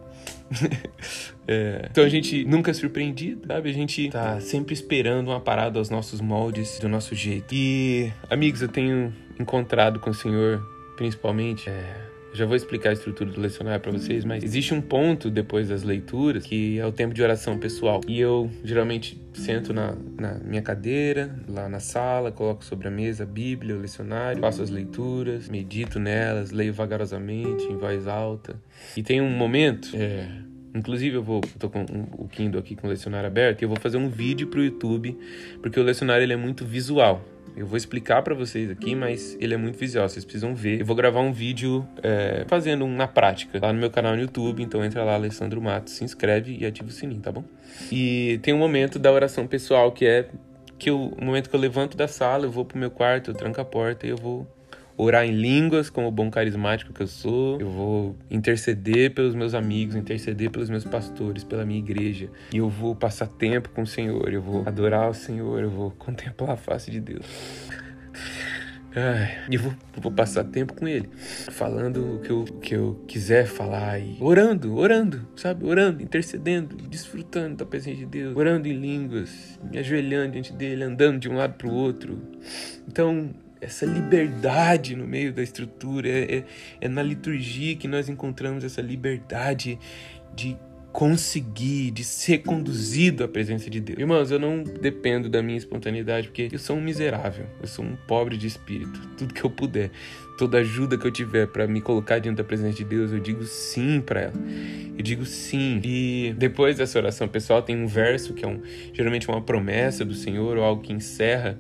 [LAUGHS] é... Então a gente nunca é surpreendido, sabe? A gente tá sempre esperando uma parada aos nossos moldes, do nosso jeito. E, amigos, eu tenho encontrado com o Senhor, principalmente, é já vou explicar a estrutura do lecionário para vocês, mas existe um ponto depois das leituras que é o tempo de oração pessoal. E eu geralmente sento na, na minha cadeira, lá na sala, coloco sobre a mesa a Bíblia, o lecionário, faço as leituras, medito nelas, leio vagarosamente, em voz alta. E tem um momento, é, Inclusive, eu vou. tô com o Kindle aqui com o lecionário aberto e eu vou fazer um vídeo pro YouTube, porque o lecionário ele é muito visual. Eu vou explicar para vocês aqui, mas ele é muito visual, vocês precisam ver. Eu vou gravar um vídeo é, fazendo um na prática lá no meu canal no YouTube, então entra lá, Alessandro Matos, se inscreve e ativa o sininho, tá bom? E tem um momento da oração pessoal que é que o momento que eu levanto da sala, eu vou pro meu quarto, eu tranco a porta e eu vou orar em línguas, como bom carismático que eu sou. Eu vou interceder pelos meus amigos, interceder pelos meus pastores, pela minha igreja. E eu vou passar tempo com o Senhor, eu vou adorar o Senhor, eu vou contemplar a face de Deus. Ai, e vou, vou passar tempo com ele, falando o que eu, que eu quiser falar e orando, orando, sabe? Orando, intercedendo, desfrutando da presença de Deus, orando em línguas, me ajoelhando diante dele, andando de um lado para o outro. Então, essa liberdade no meio da estrutura, é, é, é na liturgia que nós encontramos essa liberdade de conseguir, de ser conduzido à presença de Deus. Irmãos, eu não dependo da minha espontaneidade, porque eu sou um miserável, eu sou um pobre de espírito. Tudo que eu puder, toda ajuda que eu tiver para me colocar diante da presença de Deus, eu digo sim para ela. Eu digo sim. E depois dessa oração pessoal tem um verso que é um, geralmente uma promessa do Senhor ou algo que encerra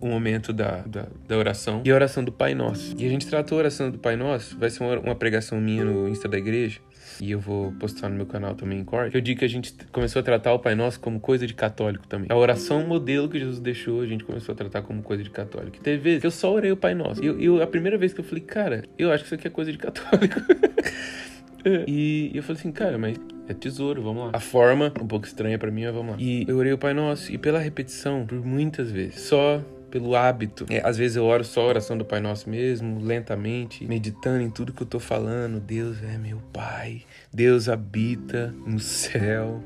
o momento da, da, da, oração e a oração do Pai Nosso. E a gente tratou a oração do Pai Nosso, vai ser uma, uma pregação minha no Insta da igreja. E eu vou postar no meu canal também em corte. Eu digo que a gente começou a tratar o Pai Nosso como coisa de católico também. A oração modelo que Jesus deixou, a gente começou a tratar como coisa de católico. E teve vezes que eu só orei o Pai Nosso. E eu, eu, a primeira vez que eu falei, cara, eu acho que isso aqui é coisa de católico. [LAUGHS] e eu falei assim, cara, mas é tesouro, vamos lá. A forma, um pouco estranha para mim, mas vamos lá. E eu orei o Pai Nosso. E pela repetição, por muitas vezes, só pelo hábito. É, às vezes eu oro só a oração do Pai Nosso mesmo, lentamente, meditando em tudo que eu tô falando. Deus é meu Pai, Deus habita no céu.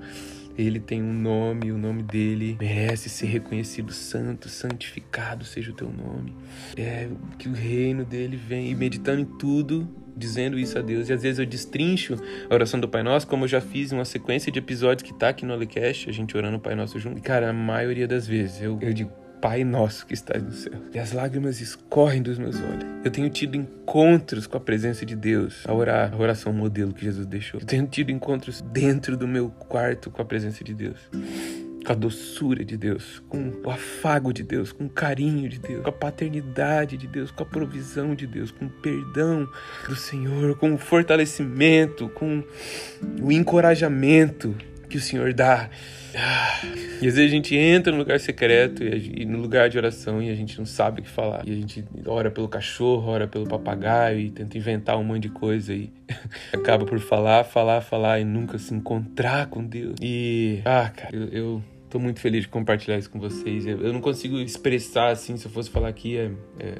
Ele tem um nome, o nome dele merece ser reconhecido santo, santificado seja o teu nome. É que o reino dele vem e meditando em tudo, dizendo isso a Deus. E às vezes eu destrincho a oração do Pai Nosso, como eu já fiz em uma sequência de episódios que tá aqui no Alecast, a gente orando o Pai Nosso junto. E cara, a maioria das vezes eu, eu digo, Pai nosso que estás no céu. E as lágrimas escorrem dos meus olhos. Eu tenho tido encontros com a presença de Deus, a orar, a oração modelo que Jesus deixou. Eu tenho tido encontros dentro do meu quarto com a presença de Deus. Com a doçura de Deus, com o afago de Deus, com o carinho de Deus, com a paternidade de Deus, com a provisão de Deus, com o perdão do Senhor, com o fortalecimento, com o encorajamento que o Senhor dá. E às vezes a gente entra no lugar secreto e, e, no lugar de oração e a gente não sabe o que falar. E a gente ora pelo cachorro, ora pelo papagaio e tenta inventar um monte de coisa e [LAUGHS] acaba por falar, falar, falar e nunca se encontrar com Deus. E, ah, cara, eu, eu tô muito feliz de compartilhar isso com vocês. Eu não consigo expressar assim, se eu fosse falar aqui, é, é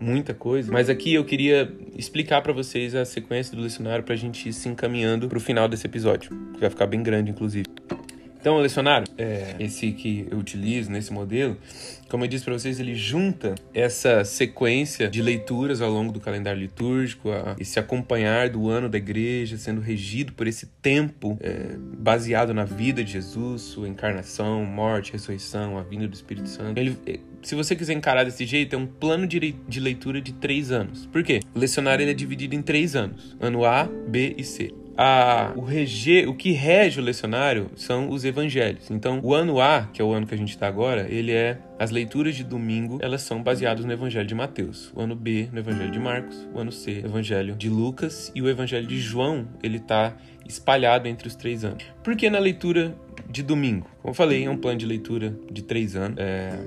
muita coisa. Mas aqui eu queria explicar para vocês a sequência do lecionário pra gente ir se encaminhando pro final desse episódio, que vai ficar bem grande, inclusive. Então, o lecionário, é, esse que eu utilizo nesse modelo, como eu disse para vocês, ele junta essa sequência de leituras ao longo do calendário litúrgico, a, esse acompanhar do ano da igreja, sendo regido por esse tempo é, baseado na vida de Jesus, sua encarnação, morte, ressurreição, a vinda do Espírito Santo. Ele, é, se você quiser encarar desse jeito, é um plano de, de leitura de três anos. Por quê? O lecionário ele é dividido em três anos: ano A, B e C a, o, rege, o que rege o lecionário são os evangelhos. Então, o ano A, que é o ano que a gente está agora, ele é as leituras de domingo, elas são baseadas no Evangelho de Mateus. O ano B, no Evangelho de Marcos. O ano C, Evangelho de Lucas. E o Evangelho de João, ele está espalhado entre os três anos. Por que na leitura de domingo? Como eu falei, é um plano de leitura de três anos. É,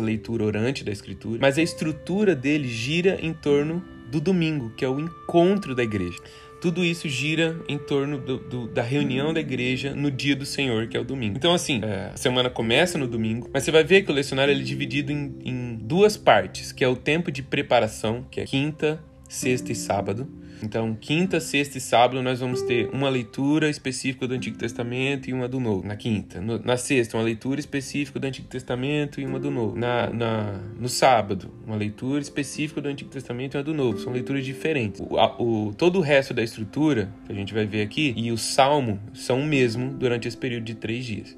leitura orante da Escritura. Mas a estrutura dele gira em torno do domingo, que é o encontro da igreja. Tudo isso gira em torno do, do, da reunião da igreja no dia do Senhor, que é o domingo. Então, assim, é, a semana começa no domingo, mas você vai ver que o lecionário é dividido em, em duas partes, que é o tempo de preparação, que é quinta, sexta e sábado, então, quinta, sexta e sábado nós vamos ter uma leitura específica do Antigo Testamento e uma do Novo. Na quinta. No, na sexta, uma leitura específica do Antigo Testamento e uma do Novo. Na, na, no sábado, uma leitura específica do Antigo Testamento e uma do Novo. São leituras diferentes. O, a, o, todo o resto da estrutura, que a gente vai ver aqui, e o Salmo são o mesmo durante esse período de três dias.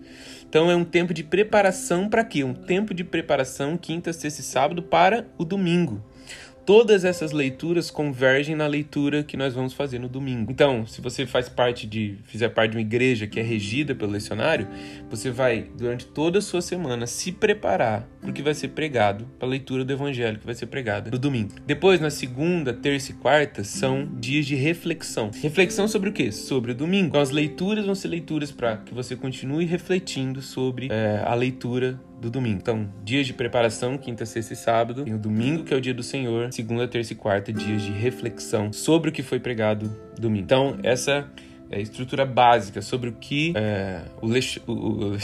Então é um tempo de preparação para quê? Um tempo de preparação quinta, sexta e sábado para o domingo todas essas leituras convergem na leitura que nós vamos fazer no domingo. Então, se você faz parte de, fizer parte de uma igreja que é regida pelo lecionário, você vai durante toda a sua semana se preparar para o que vai ser pregado, para a leitura do evangelho que vai ser pregada no domingo. Depois, na segunda, terça e quarta são dias de reflexão. Reflexão sobre o quê? Sobre o domingo. Então, as leituras vão ser leituras para que você continue refletindo sobre é, a leitura do domingo. Então, dias de preparação, quinta, sexta e sábado. Tem o domingo, que é o dia do Senhor. Segunda, terça e quarta, dias de reflexão sobre o que foi pregado domingo. Então, essa é a estrutura básica sobre o que é, o, le o, o,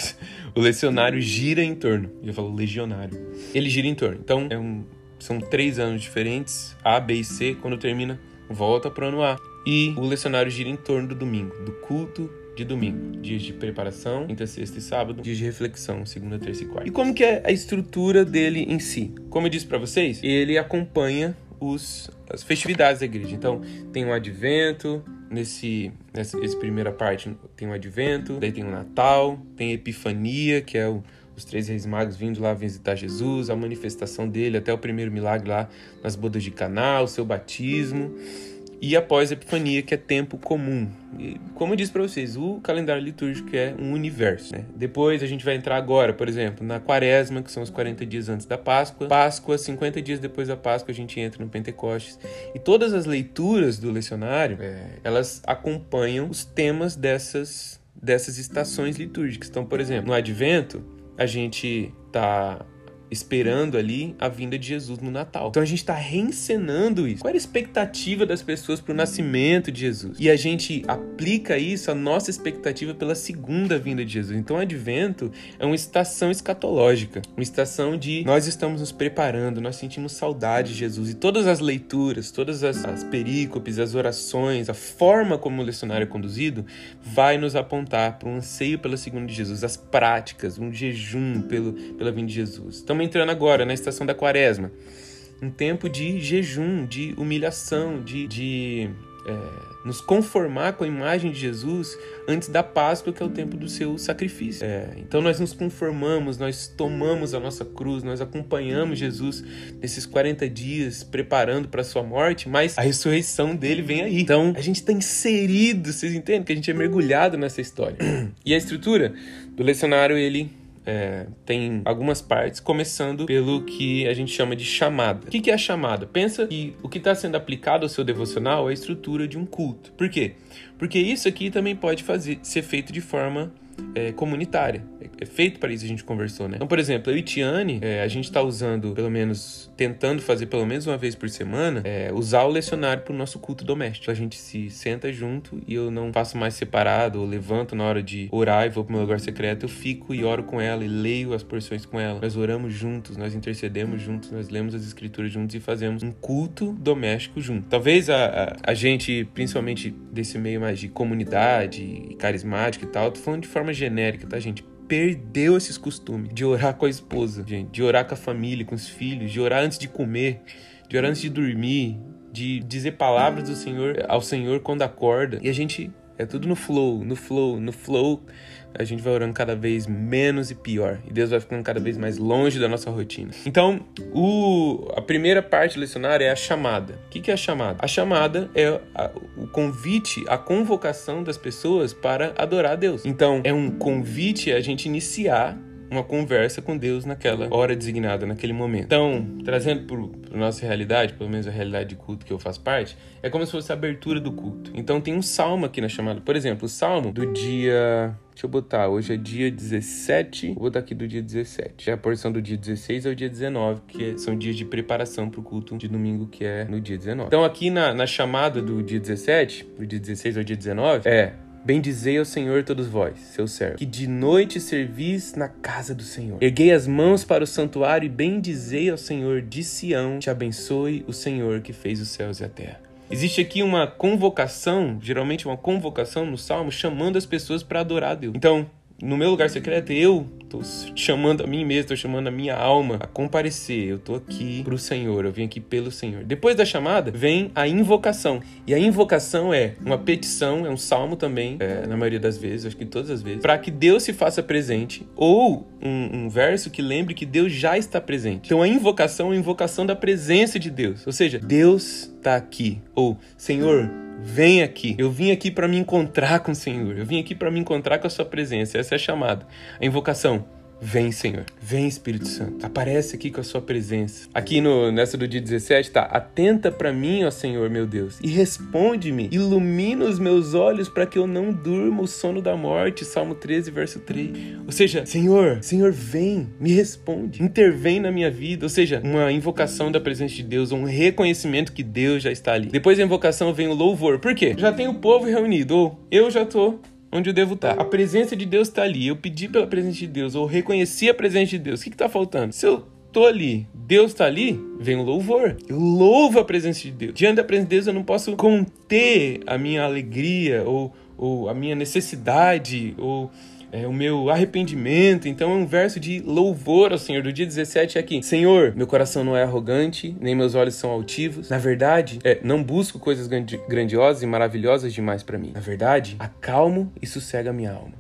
o, lecionário gira em torno. Eu falo legionário. Ele gira em torno. Então, é um, são três anos diferentes, A, B e C. Quando termina, volta para o ano A. E o lecionário gira em torno do domingo, do culto de domingo, dias de preparação, quinta, sexta e sábado, dias de reflexão, segunda, terça e quarta. E como que é a estrutura dele em si? Como eu disse para vocês, ele acompanha os, as festividades da igreja. Então, tem o advento, nesse, nessa primeira parte tem o advento, daí tem o Natal, tem a Epifania, que é o, os três reis magos vindo lá visitar Jesus, a manifestação dele, até o primeiro milagre lá nas bodas de Caná, o seu batismo e após a Epifania, que é tempo comum. E, como eu disse para vocês, o calendário litúrgico é um universo. Né? Depois a gente vai entrar agora, por exemplo, na Quaresma, que são os 40 dias antes da Páscoa. Páscoa, 50 dias depois da Páscoa, a gente entra no Pentecostes. E todas as leituras do lecionário, é, elas acompanham os temas dessas, dessas estações litúrgicas. Então, por exemplo, no Advento, a gente está esperando ali a vinda de Jesus no Natal. Então a gente está reencenando isso. Qual era a expectativa das pessoas para o nascimento de Jesus? E a gente aplica isso à nossa expectativa pela segunda vinda de Jesus. Então o advento é uma estação escatológica, uma estação de nós estamos nos preparando, nós sentimos saudade de Jesus. E todas as leituras, todas as, as perícopes, as orações, a forma como o lecionário é conduzido, vai nos apontar para um anseio pela segunda de Jesus, as práticas, um jejum pelo, pela vinda de Jesus. Então Estamos entrando agora na estação da quaresma. Um tempo de jejum, de humilhação, de, de é, nos conformar com a imagem de Jesus antes da Páscoa, que é o tempo do seu sacrifício. É, então nós nos conformamos, nós tomamos a nossa cruz, nós acompanhamos Jesus nesses 40 dias preparando para a sua morte, mas a ressurreição dele vem aí. Então a gente está inserido, vocês entendem? Que a gente é mergulhado nessa história. E a estrutura do lecionário, ele é, tem algumas partes, começando pelo que a gente chama de chamada. O que é a chamada? Pensa que o que está sendo aplicado ao seu devocional é a estrutura de um culto. Por quê? Porque isso aqui também pode fazer, ser feito de forma é, comunitária. É, é feito para isso, a gente conversou, né? Então, por exemplo, eu e Tiane, é, a gente está usando, pelo menos, tentando fazer pelo menos uma vez por semana, é, usar o lecionário para o nosso culto doméstico. A gente se senta junto e eu não faço mais separado, ou levanto na hora de orar e vou para meu lugar secreto, eu fico e oro com ela e leio as porções com ela. Nós oramos juntos, nós intercedemos juntos, nós lemos as escrituras juntos e fazemos um culto doméstico junto. Talvez a, a, a gente, principalmente desse meio mais de comunidade carismático e tal, tô falando de forma genérica, tá, gente? perdeu esses costumes de orar com a esposa, gente, de orar com a família, com os filhos, de orar antes de comer, de orar antes de dormir, de dizer palavras do Senhor ao Senhor quando acorda. E a gente é tudo no flow, no flow, no flow a gente vai orando cada vez menos e pior. E Deus vai ficando cada vez mais longe da nossa rotina. Então, o, a primeira parte do lecionário é a chamada. O que, que é a chamada? A chamada é a, o convite, a convocação das pessoas para adorar a Deus. Então, é um convite a gente iniciar uma conversa com Deus naquela hora designada, naquele momento. Então, trazendo para nossa realidade, pelo menos a realidade de culto que eu faço parte, é como se fosse a abertura do culto. Então, tem um salmo aqui na chamada. Por exemplo, o salmo do dia Deixa eu botar, hoje é dia 17, vou botar aqui do dia 17. É a porção do dia 16 ao dia 19, que são dias de preparação para o culto de domingo, que é no dia 19. Então aqui na, na chamada do dia 17, do dia 16 ao dia 19, é Bendizei ao Senhor todos vós, seus servos, que de noite servis na casa do Senhor. Erguei as mãos para o santuário e bendizei ao Senhor de Sião. Te abençoe o Senhor que fez os céus e a terra. Existe aqui uma convocação, geralmente uma convocação no Salmo, chamando as pessoas para adorar a Deus. Então, no meu lugar secreto, eu tô chamando a mim mesmo, tô chamando a minha alma a comparecer. Eu tô aqui pro Senhor, eu vim aqui pelo Senhor. Depois da chamada, vem a invocação. E a invocação é uma petição, é um salmo também, é, na maioria das vezes, acho que todas as vezes, para que Deus se faça presente, ou um, um verso que lembre que Deus já está presente. Então a invocação é a invocação da presença de Deus. Ou seja, Deus está aqui. Ou, Senhor, Vem aqui. Eu vim aqui para me encontrar com o Senhor. Eu vim aqui para me encontrar com a sua presença. Essa é a chamada. A invocação. Vem, Senhor. Vem, Espírito Santo. Aparece aqui com a sua presença. Aqui no nessa do dia 17 tá: Atenta para mim, ó Senhor, meu Deus, e responde-me. Ilumina os meus olhos para que eu não durma o sono da morte. Salmo 13, verso 3. Ou seja, Senhor, Senhor, vem, me responde. Intervém na minha vida. Ou seja, uma invocação da presença de Deus, um reconhecimento que Deus já está ali. Depois da invocação vem o louvor. Por quê? Já tem o povo reunido, ou eu já tô onde eu devo estar. A presença de Deus está ali. Eu pedi pela presença de Deus, ou reconheci a presença de Deus. O que está faltando? Se eu tô ali, Deus está ali, vem o louvor. Eu louvo a presença de Deus. Diante da presença de Deus, eu não posso conter a minha alegria, ou, ou a minha necessidade, ou é, o meu arrependimento. Então é um verso de louvor ao Senhor. Do dia 17 é aqui: Senhor, meu coração não é arrogante, nem meus olhos são altivos. Na verdade, é, não busco coisas grandiosas e maravilhosas demais para mim. Na verdade, acalmo e sossego a minha alma.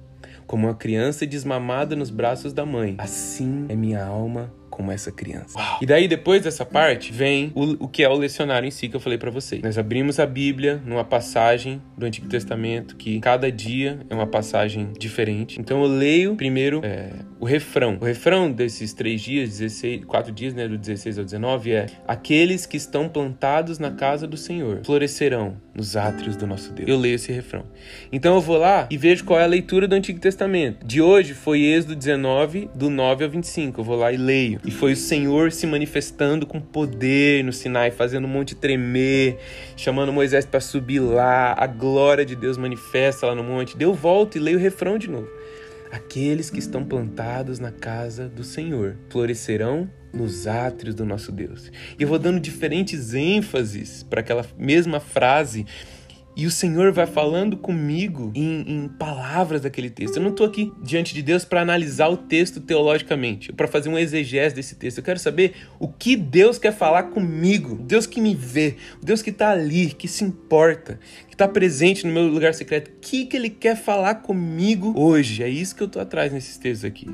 Como uma criança desmamada nos braços da mãe, assim é minha alma como essa criança. Uau. E daí, depois dessa parte, vem o, o que é o lecionário em si que eu falei para vocês. Nós abrimos a Bíblia numa passagem do Antigo Testamento que cada dia é uma passagem diferente. Então eu leio primeiro é, o refrão. O refrão desses três dias, 16, quatro dias, né, do 16 ao 19, é: Aqueles que estão plantados na casa do Senhor florescerão nos átrios do nosso Deus. Eu leio esse refrão. Então eu vou lá e vejo qual é a leitura do Antigo Testamento. De hoje foi Êxodo 19, do 9 ao 25. Eu vou lá e leio. E foi o Senhor se manifestando com poder no Sinai, fazendo o monte tremer, chamando Moisés para subir lá. A glória de Deus manifesta lá no monte. Deu volta e leio o refrão de novo. Aqueles que estão plantados na casa do Senhor florescerão nos átrios do nosso Deus. E eu vou dando diferentes ênfases para aquela mesma frase e o Senhor vai falando comigo em, em palavras daquele texto. Eu não estou aqui diante de Deus para analisar o texto teologicamente, para fazer um exegese desse texto. Eu quero saber o que Deus quer falar comigo. Deus que me vê, Deus que está ali, que se importa, que está presente no meu lugar secreto. O que, que Ele quer falar comigo hoje? É isso que eu estou atrás nesses textos aqui.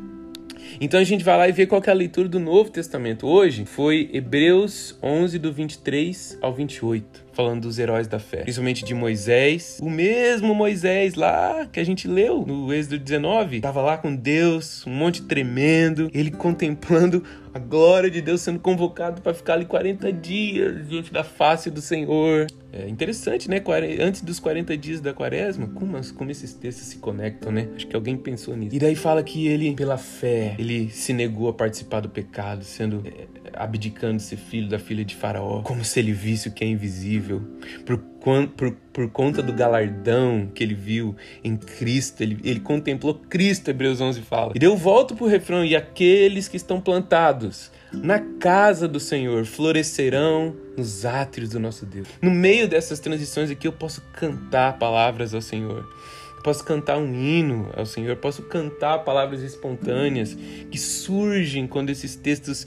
Então a gente vai lá e vê qual é a leitura do Novo Testamento. Hoje foi Hebreus 11, do 23 ao 28. Falando dos heróis da fé, principalmente de Moisés, o mesmo Moisés lá que a gente leu no Êxodo 19, estava lá com Deus, um monte tremendo, ele contemplando a glória de Deus sendo convocado para ficar ali 40 dias diante da face do Senhor. É interessante, né? Antes dos 40 dias da quaresma, como, como esses textos se conectam, né? Acho que alguém pensou nisso. E daí fala que ele, pela fé, ele se negou a participar do pecado, sendo é, abdicando de ser filho da filha de Faraó, como se ele visse o que é invisível. Por, por, por conta do galardão que ele viu em Cristo, ele, ele contemplou Cristo, Hebreus 11 fala. E eu volto pro refrão: e aqueles que estão plantados na casa do Senhor florescerão nos átrios do nosso Deus. No meio dessas transições aqui, eu posso cantar palavras ao Senhor. Posso cantar um hino ao Senhor, posso cantar palavras espontâneas que surgem quando esses textos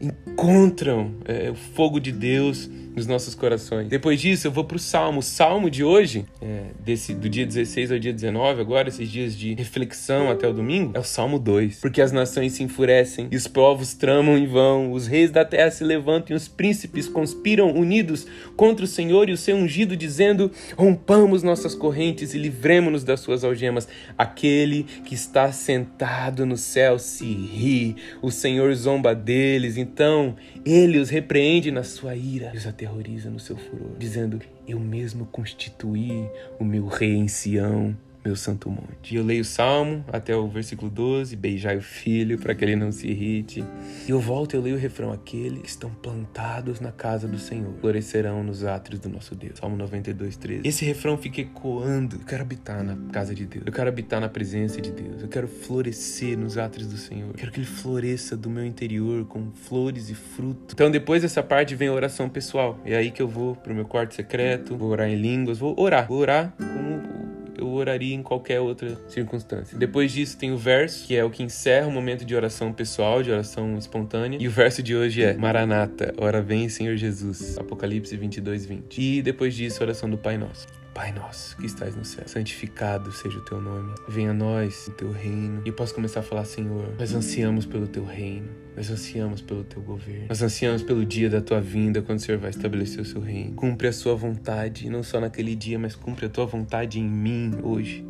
encontram é, o fogo de Deus nos nossos corações. Depois disso, eu vou para o Salmo. O Salmo de hoje, é, desse, do dia 16 ao dia 19, agora, esses dias de reflexão até o domingo, é o Salmo 2. Porque as nações se enfurecem e os povos tramam em vão, os reis da terra se levantam e os príncipes conspiram unidos contra o Senhor e o seu ungido, dizendo: Rompamos nossas correntes e livremos-nos das suas algemas. Aquele que está sentado no céu se ri, o Senhor zomba deles, então ele os repreende na sua ira e os aterroriza no seu furor, dizendo: Eu mesmo constituí o meu rei em Sião meu santo monte. E eu leio o Salmo até o versículo 12, beijai o filho para que ele não se irrite. E eu volto e eu leio o refrão, aqueles que estão plantados na casa do Senhor, florescerão nos átrios do nosso Deus. Salmo 92, 13. Esse refrão fica ecoando. Eu quero habitar na casa de Deus. Eu quero habitar na presença de Deus. Eu quero florescer nos átrios do Senhor. Eu quero que ele floresça do meu interior com flores e frutos. Então depois dessa parte vem a oração pessoal. É aí que eu vou pro meu quarto secreto, vou orar em línguas, vou orar. Vou orar como eu oraria em qualquer outra circunstância. Depois disso tem o verso, que é o que encerra o momento de oração pessoal, de oração espontânea. E o verso de hoje é Maranata, ora vem Senhor Jesus. Apocalipse 22, 20. E depois disso, oração do Pai Nosso. Pai nosso que estás no céu, santificado seja o teu nome. Venha a nós o teu reino. E eu posso começar a falar, Senhor, nós ansiamos pelo teu reino. Nós ansiamos pelo teu governo. Nós ansiamos pelo dia da tua vinda, quando o Senhor vai estabelecer o seu reino. Cumpre a sua vontade, não só naquele dia, mas cumpre a tua vontade em mim hoje,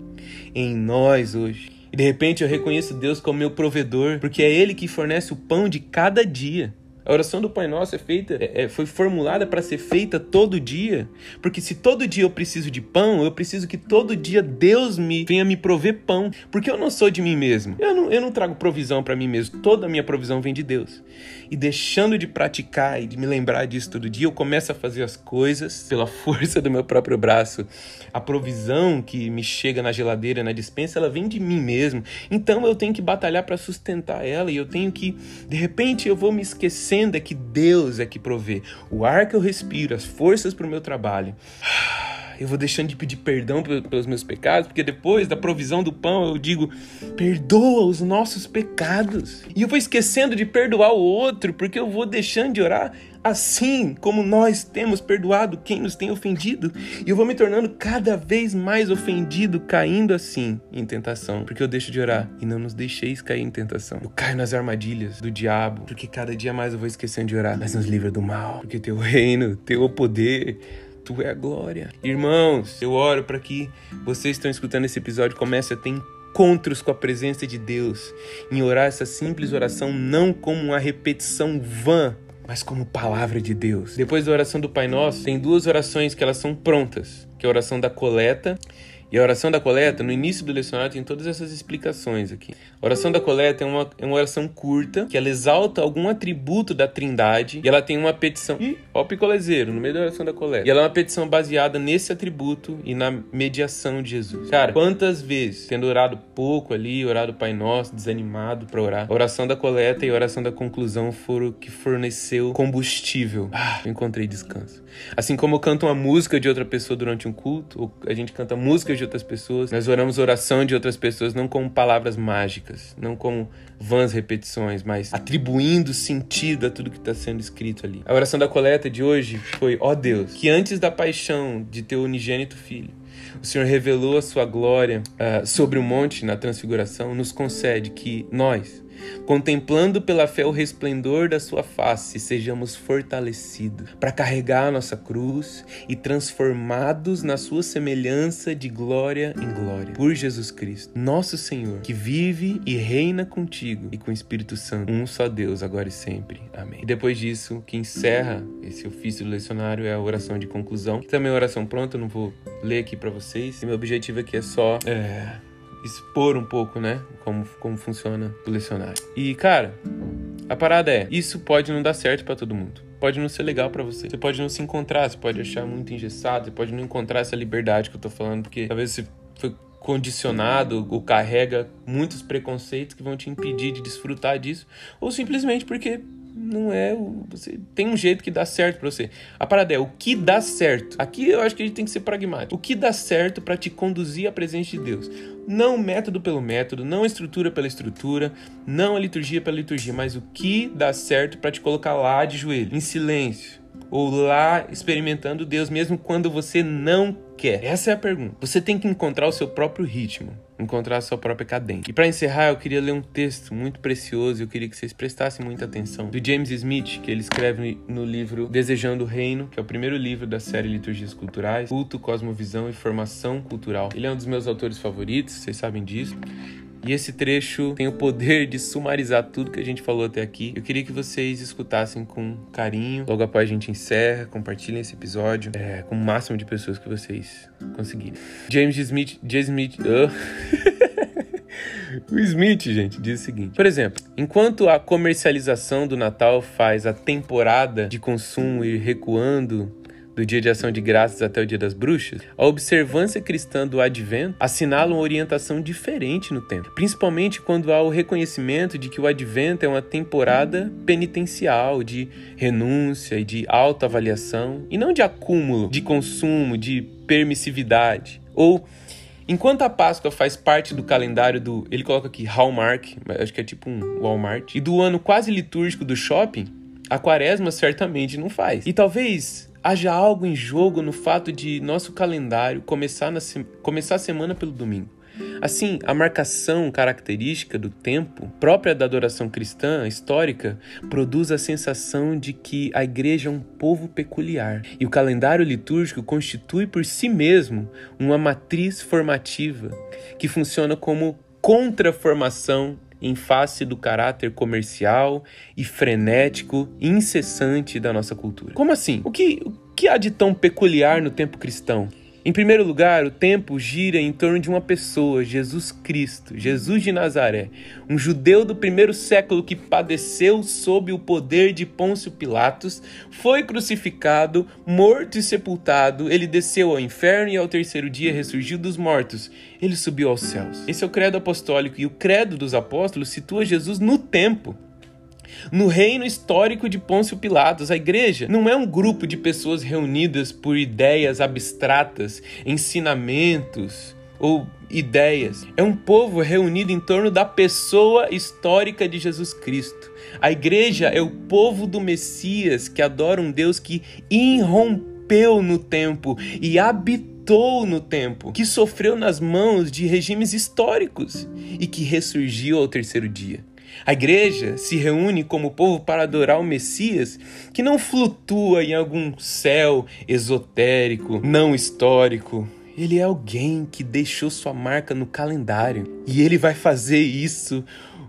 em nós hoje. E de repente eu reconheço Deus como meu provedor, porque é Ele que fornece o pão de cada dia. A oração do Pai Nosso é feita, é, é foi formulada para ser feita todo dia, porque se todo dia eu preciso de pão, eu preciso que todo dia Deus me venha me prover pão, porque eu não sou de mim mesmo. Eu não, eu não trago provisão para mim mesmo. Toda a minha provisão vem de Deus. E deixando de praticar e de me lembrar disso todo dia, eu começo a fazer as coisas pela [LAUGHS] força do meu próprio braço. A provisão que me chega na geladeira, na dispensa, ela vem de mim mesmo. Então eu tenho que batalhar para sustentar ela e eu tenho que, de repente, eu vou me esquecer entenda que Deus é que provê o ar que eu respiro, as forças para o meu trabalho. [SIGHS] Eu vou deixando de pedir perdão pelos meus pecados, porque depois da provisão do pão eu digo: perdoa os nossos pecados. E eu vou esquecendo de perdoar o outro, porque eu vou deixando de orar assim como nós temos perdoado quem nos tem ofendido. E eu vou me tornando cada vez mais ofendido, caindo assim em tentação, porque eu deixo de orar e não nos deixeis cair em tentação. Eu caio nas armadilhas do diabo, porque cada dia mais eu vou esquecendo de orar, mas nos livra do mal, porque teu reino, teu poder, tu é a glória. Irmãos, eu oro para que vocês estão escutando esse episódio comecem a ter encontros com a presença de Deus, em orar essa simples oração não como uma repetição vã mas como palavra de Deus. Depois da oração do Pai Nosso, tem duas orações que elas são prontas, que é a oração da coleta e a oração da coleta, no início do lecionário, tem todas essas explicações aqui. A oração da coleta é uma, é uma oração curta, que ela exalta algum atributo da trindade, e ela tem uma petição. Ih, ó o picolezeiro, no meio da oração da coleta. E ela é uma petição baseada nesse atributo e na mediação de Jesus. Cara, quantas vezes, tendo orado pouco ali, orado Pai Nosso, desanimado para orar, a oração da coleta e a oração da conclusão foram o que forneceu combustível. Ah, encontrei descanso. Assim como eu canto uma música de outra pessoa durante um culto, a gente canta música de outras pessoas. Nós oramos oração de outras pessoas não como palavras mágicas, não como vãs repetições, mas atribuindo sentido a tudo que está sendo escrito ali. A oração da coleta de hoje foi: ó oh Deus, que antes da paixão de teu unigênito filho, o Senhor revelou a sua glória uh, sobre o monte na transfiguração, nos concede que nós, contemplando pela fé o resplendor da sua face, sejamos fortalecidos para carregar a nossa cruz e transformados na sua semelhança de glória em glória, por Jesus Cristo, nosso Senhor, que vive e reina contigo e com o Espírito Santo, um só Deus, agora e sempre. Amém. E depois disso, que encerra esse ofício do lecionário é a oração de conclusão, que também é oração pronta, eu não vou ler aqui para vocês. E meu objetivo aqui é só é, expor um pouco, né, como, como funciona o lecionário. E, cara, a parada é, isso pode não dar certo para todo mundo. Pode não ser legal para você. Você pode não se encontrar, você pode achar muito engessado, você pode não encontrar essa liberdade que eu tô falando, porque talvez você foi condicionado ou carrega muitos preconceitos que vão te impedir de desfrutar disso, ou simplesmente porque não é o. Você tem um jeito que dá certo para você. A parada é o que dá certo. Aqui eu acho que a gente tem que ser pragmático. O que dá certo para te conduzir à presença de Deus. Não método pelo método, não estrutura pela estrutura, não a liturgia pela liturgia, mas o que dá certo para te colocar lá de joelho, em silêncio, ou lá experimentando Deus mesmo quando você não quer? Essa é a pergunta. Você tem que encontrar o seu próprio ritmo, encontrar a sua própria cadência. E para encerrar, eu queria ler um texto muito precioso, eu queria que vocês prestassem muita atenção, do James Smith, que ele escreve no livro Desejando o Reino, que é o primeiro livro da série Liturgias Culturais, Culto, Cosmovisão e Formação Cultural. Ele é um dos meus autores favoritos, vocês sabem disso. E esse trecho tem o poder de sumarizar tudo que a gente falou até aqui. Eu queria que vocês escutassem com carinho. Logo após a gente encerra, compartilhem esse episódio é, com o máximo de pessoas que vocês conseguirem. James Smith. James Smith. [LAUGHS] O Smith, gente, diz o seguinte: por exemplo, enquanto a comercialização do Natal faz a temporada de consumo ir recuando do Dia de Ação de Graças até o Dia das Bruxas, a observância cristã do Advento assinala uma orientação diferente no tempo, principalmente quando há o reconhecimento de que o Advento é uma temporada penitencial de renúncia e de autoavaliação, e não de acúmulo, de consumo, de permissividade. Ou Enquanto a Páscoa faz parte do calendário do. Ele coloca aqui Hallmark, acho que é tipo um Walmart, e do ano quase litúrgico do shopping, a quaresma certamente não faz. E talvez haja algo em jogo no fato de nosso calendário começar, na, começar a semana pelo domingo. Assim, a marcação característica do tempo, própria da adoração cristã histórica, produz a sensação de que a igreja é um povo peculiar e o calendário litúrgico constitui por si mesmo uma matriz formativa que funciona como contraformação em face do caráter comercial e frenético e incessante da nossa cultura. Como assim? O que, o que há de tão peculiar no tempo cristão? Em primeiro lugar, o tempo gira em torno de uma pessoa, Jesus Cristo, Jesus de Nazaré, um judeu do primeiro século que padeceu sob o poder de Pôncio Pilatos, foi crucificado, morto e sepultado, ele desceu ao inferno e ao terceiro dia ressurgiu dos mortos, ele subiu aos céus. Esse é o credo apostólico e o credo dos apóstolos situa Jesus no tempo. No reino histórico de Pôncio Pilatos, a igreja não é um grupo de pessoas reunidas por ideias abstratas, ensinamentos ou ideias. É um povo reunido em torno da pessoa histórica de Jesus Cristo. A igreja é o povo do Messias que adora um Deus que irrompeu no tempo e habitou no tempo, que sofreu nas mãos de regimes históricos e que ressurgiu ao terceiro dia. A igreja se reúne como povo para adorar o Messias, que não flutua em algum céu esotérico, não histórico. Ele é alguém que deixou sua marca no calendário e ele vai fazer isso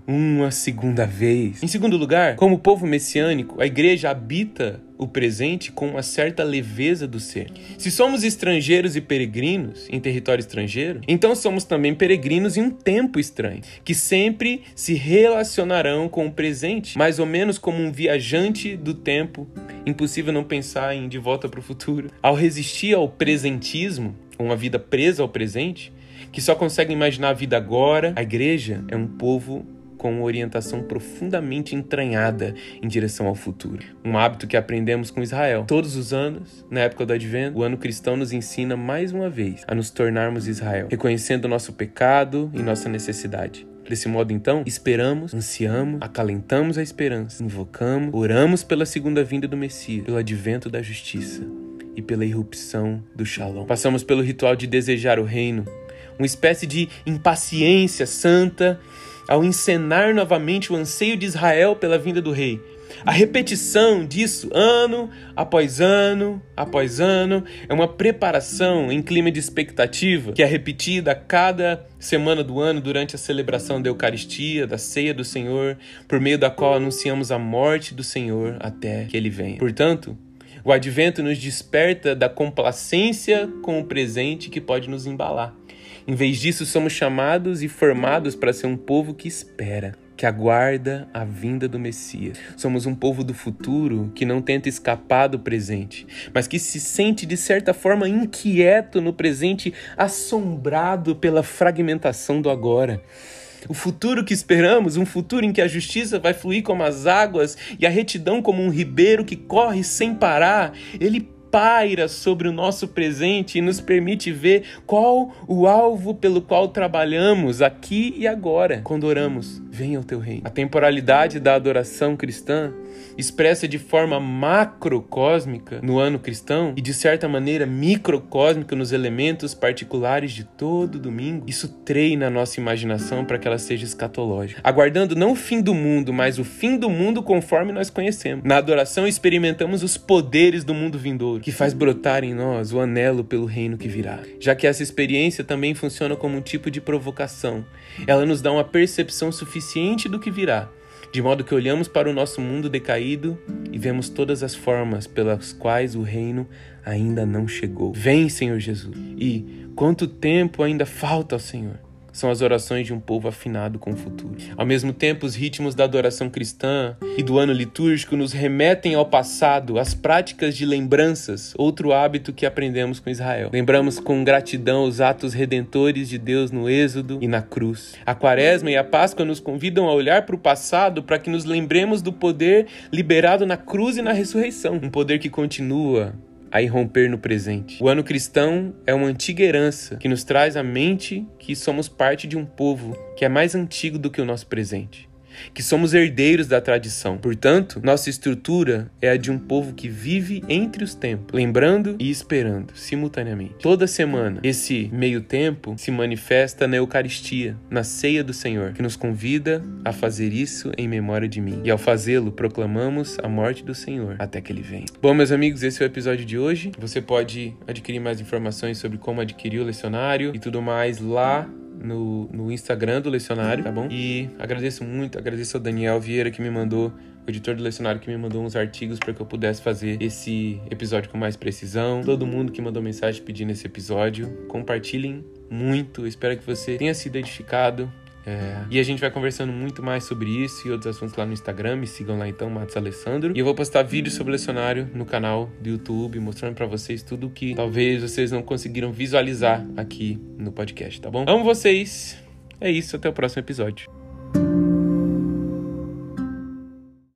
uma segunda vez. Em segundo lugar, como povo messiânico, a igreja habita o presente com uma certa leveza do ser. Se somos estrangeiros e peregrinos em território estrangeiro, então somos também peregrinos em um tempo estranho, que sempre se relacionarão com o presente, mais ou menos como um viajante do tempo. Impossível não pensar em de volta para o futuro. Ao resistir ao presentismo, uma vida presa ao presente, que só consegue imaginar a vida agora, a igreja é um povo com uma orientação profundamente entranhada em direção ao futuro. Um hábito que aprendemos com Israel. Todos os anos, na época do Advento, o ano cristão nos ensina mais uma vez a nos tornarmos Israel, reconhecendo nosso pecado e nossa necessidade. Desse modo, então, esperamos, ansiamos, acalentamos a esperança, invocamos, oramos pela segunda vinda do Messias, pelo advento da justiça e pela irrupção do Shalom. Passamos pelo ritual de desejar o reino, uma espécie de impaciência santa ao encenar novamente o anseio de Israel pela vinda do rei. A repetição disso ano após ano após ano é uma preparação em clima de expectativa que é repetida a cada semana do ano durante a celebração da Eucaristia, da ceia do Senhor, por meio da qual anunciamos a morte do Senhor até que ele venha. Portanto, o advento nos desperta da complacência com o presente que pode nos embalar. Em vez disso, somos chamados e formados para ser um povo que espera, que aguarda a vinda do Messias. Somos um povo do futuro que não tenta escapar do presente, mas que se sente de certa forma inquieto no presente, assombrado pela fragmentação do agora. O futuro que esperamos, um futuro em que a justiça vai fluir como as águas e a retidão como um ribeiro que corre sem parar, ele paira sobre o nosso presente e nos permite ver qual o alvo pelo qual trabalhamos aqui e agora, quando oramos, venha o teu reino. A temporalidade da adoração cristã expressa de forma macrocósmica no ano cristão e de certa maneira microcósmica nos elementos particulares de todo domingo, isso treina a nossa imaginação para que ela seja escatológica, aguardando não o fim do mundo, mas o fim do mundo conforme nós conhecemos. Na adoração experimentamos os poderes do mundo vindouro, que faz brotar em nós o anelo pelo reino que virá. Já que essa experiência também funciona como um tipo de provocação, ela nos dá uma percepção suficiente do que virá de modo que olhamos para o nosso mundo decaído e vemos todas as formas pelas quais o reino ainda não chegou. Vem, Senhor Jesus. E quanto tempo ainda falta ao Senhor? São as orações de um povo afinado com o futuro. Ao mesmo tempo, os ritmos da adoração cristã e do ano litúrgico nos remetem ao passado, às práticas de lembranças, outro hábito que aprendemos com Israel. Lembramos com gratidão os atos redentores de Deus no Êxodo e na cruz. A Quaresma e a Páscoa nos convidam a olhar para o passado para que nos lembremos do poder liberado na cruz e na ressurreição, um poder que continua a irromper no presente. O ano cristão é uma antiga herança que nos traz à mente que somos parte de um povo que é mais antigo do que o nosso presente que somos herdeiros da tradição. Portanto, nossa estrutura é a de um povo que vive entre os tempos, lembrando e esperando simultaneamente. Toda semana, esse meio tempo se manifesta na Eucaristia, na ceia do Senhor, que nos convida a fazer isso em memória de mim. E ao fazê-lo, proclamamos a morte do Senhor até que ele venha. Bom, meus amigos, esse é o episódio de hoje. Você pode adquirir mais informações sobre como adquirir o lecionário e tudo mais lá no, no Instagram do Lecionário, tá bom? E agradeço muito, agradeço ao Daniel Vieira que me mandou, o editor do Lecionário que me mandou uns artigos para que eu pudesse fazer esse episódio com mais precisão. Todo mundo que mandou mensagem pedindo esse episódio, compartilhem muito. Eu espero que você tenha sido edificado é, e a gente vai conversando muito mais sobre isso e outros assuntos lá no Instagram. Me sigam lá então, Matos Alessandro. E eu vou postar vídeos sobre o lecionário no canal do YouTube, mostrando para vocês tudo que talvez vocês não conseguiram visualizar aqui no podcast, tá bom? Amo vocês. É isso, até o próximo episódio.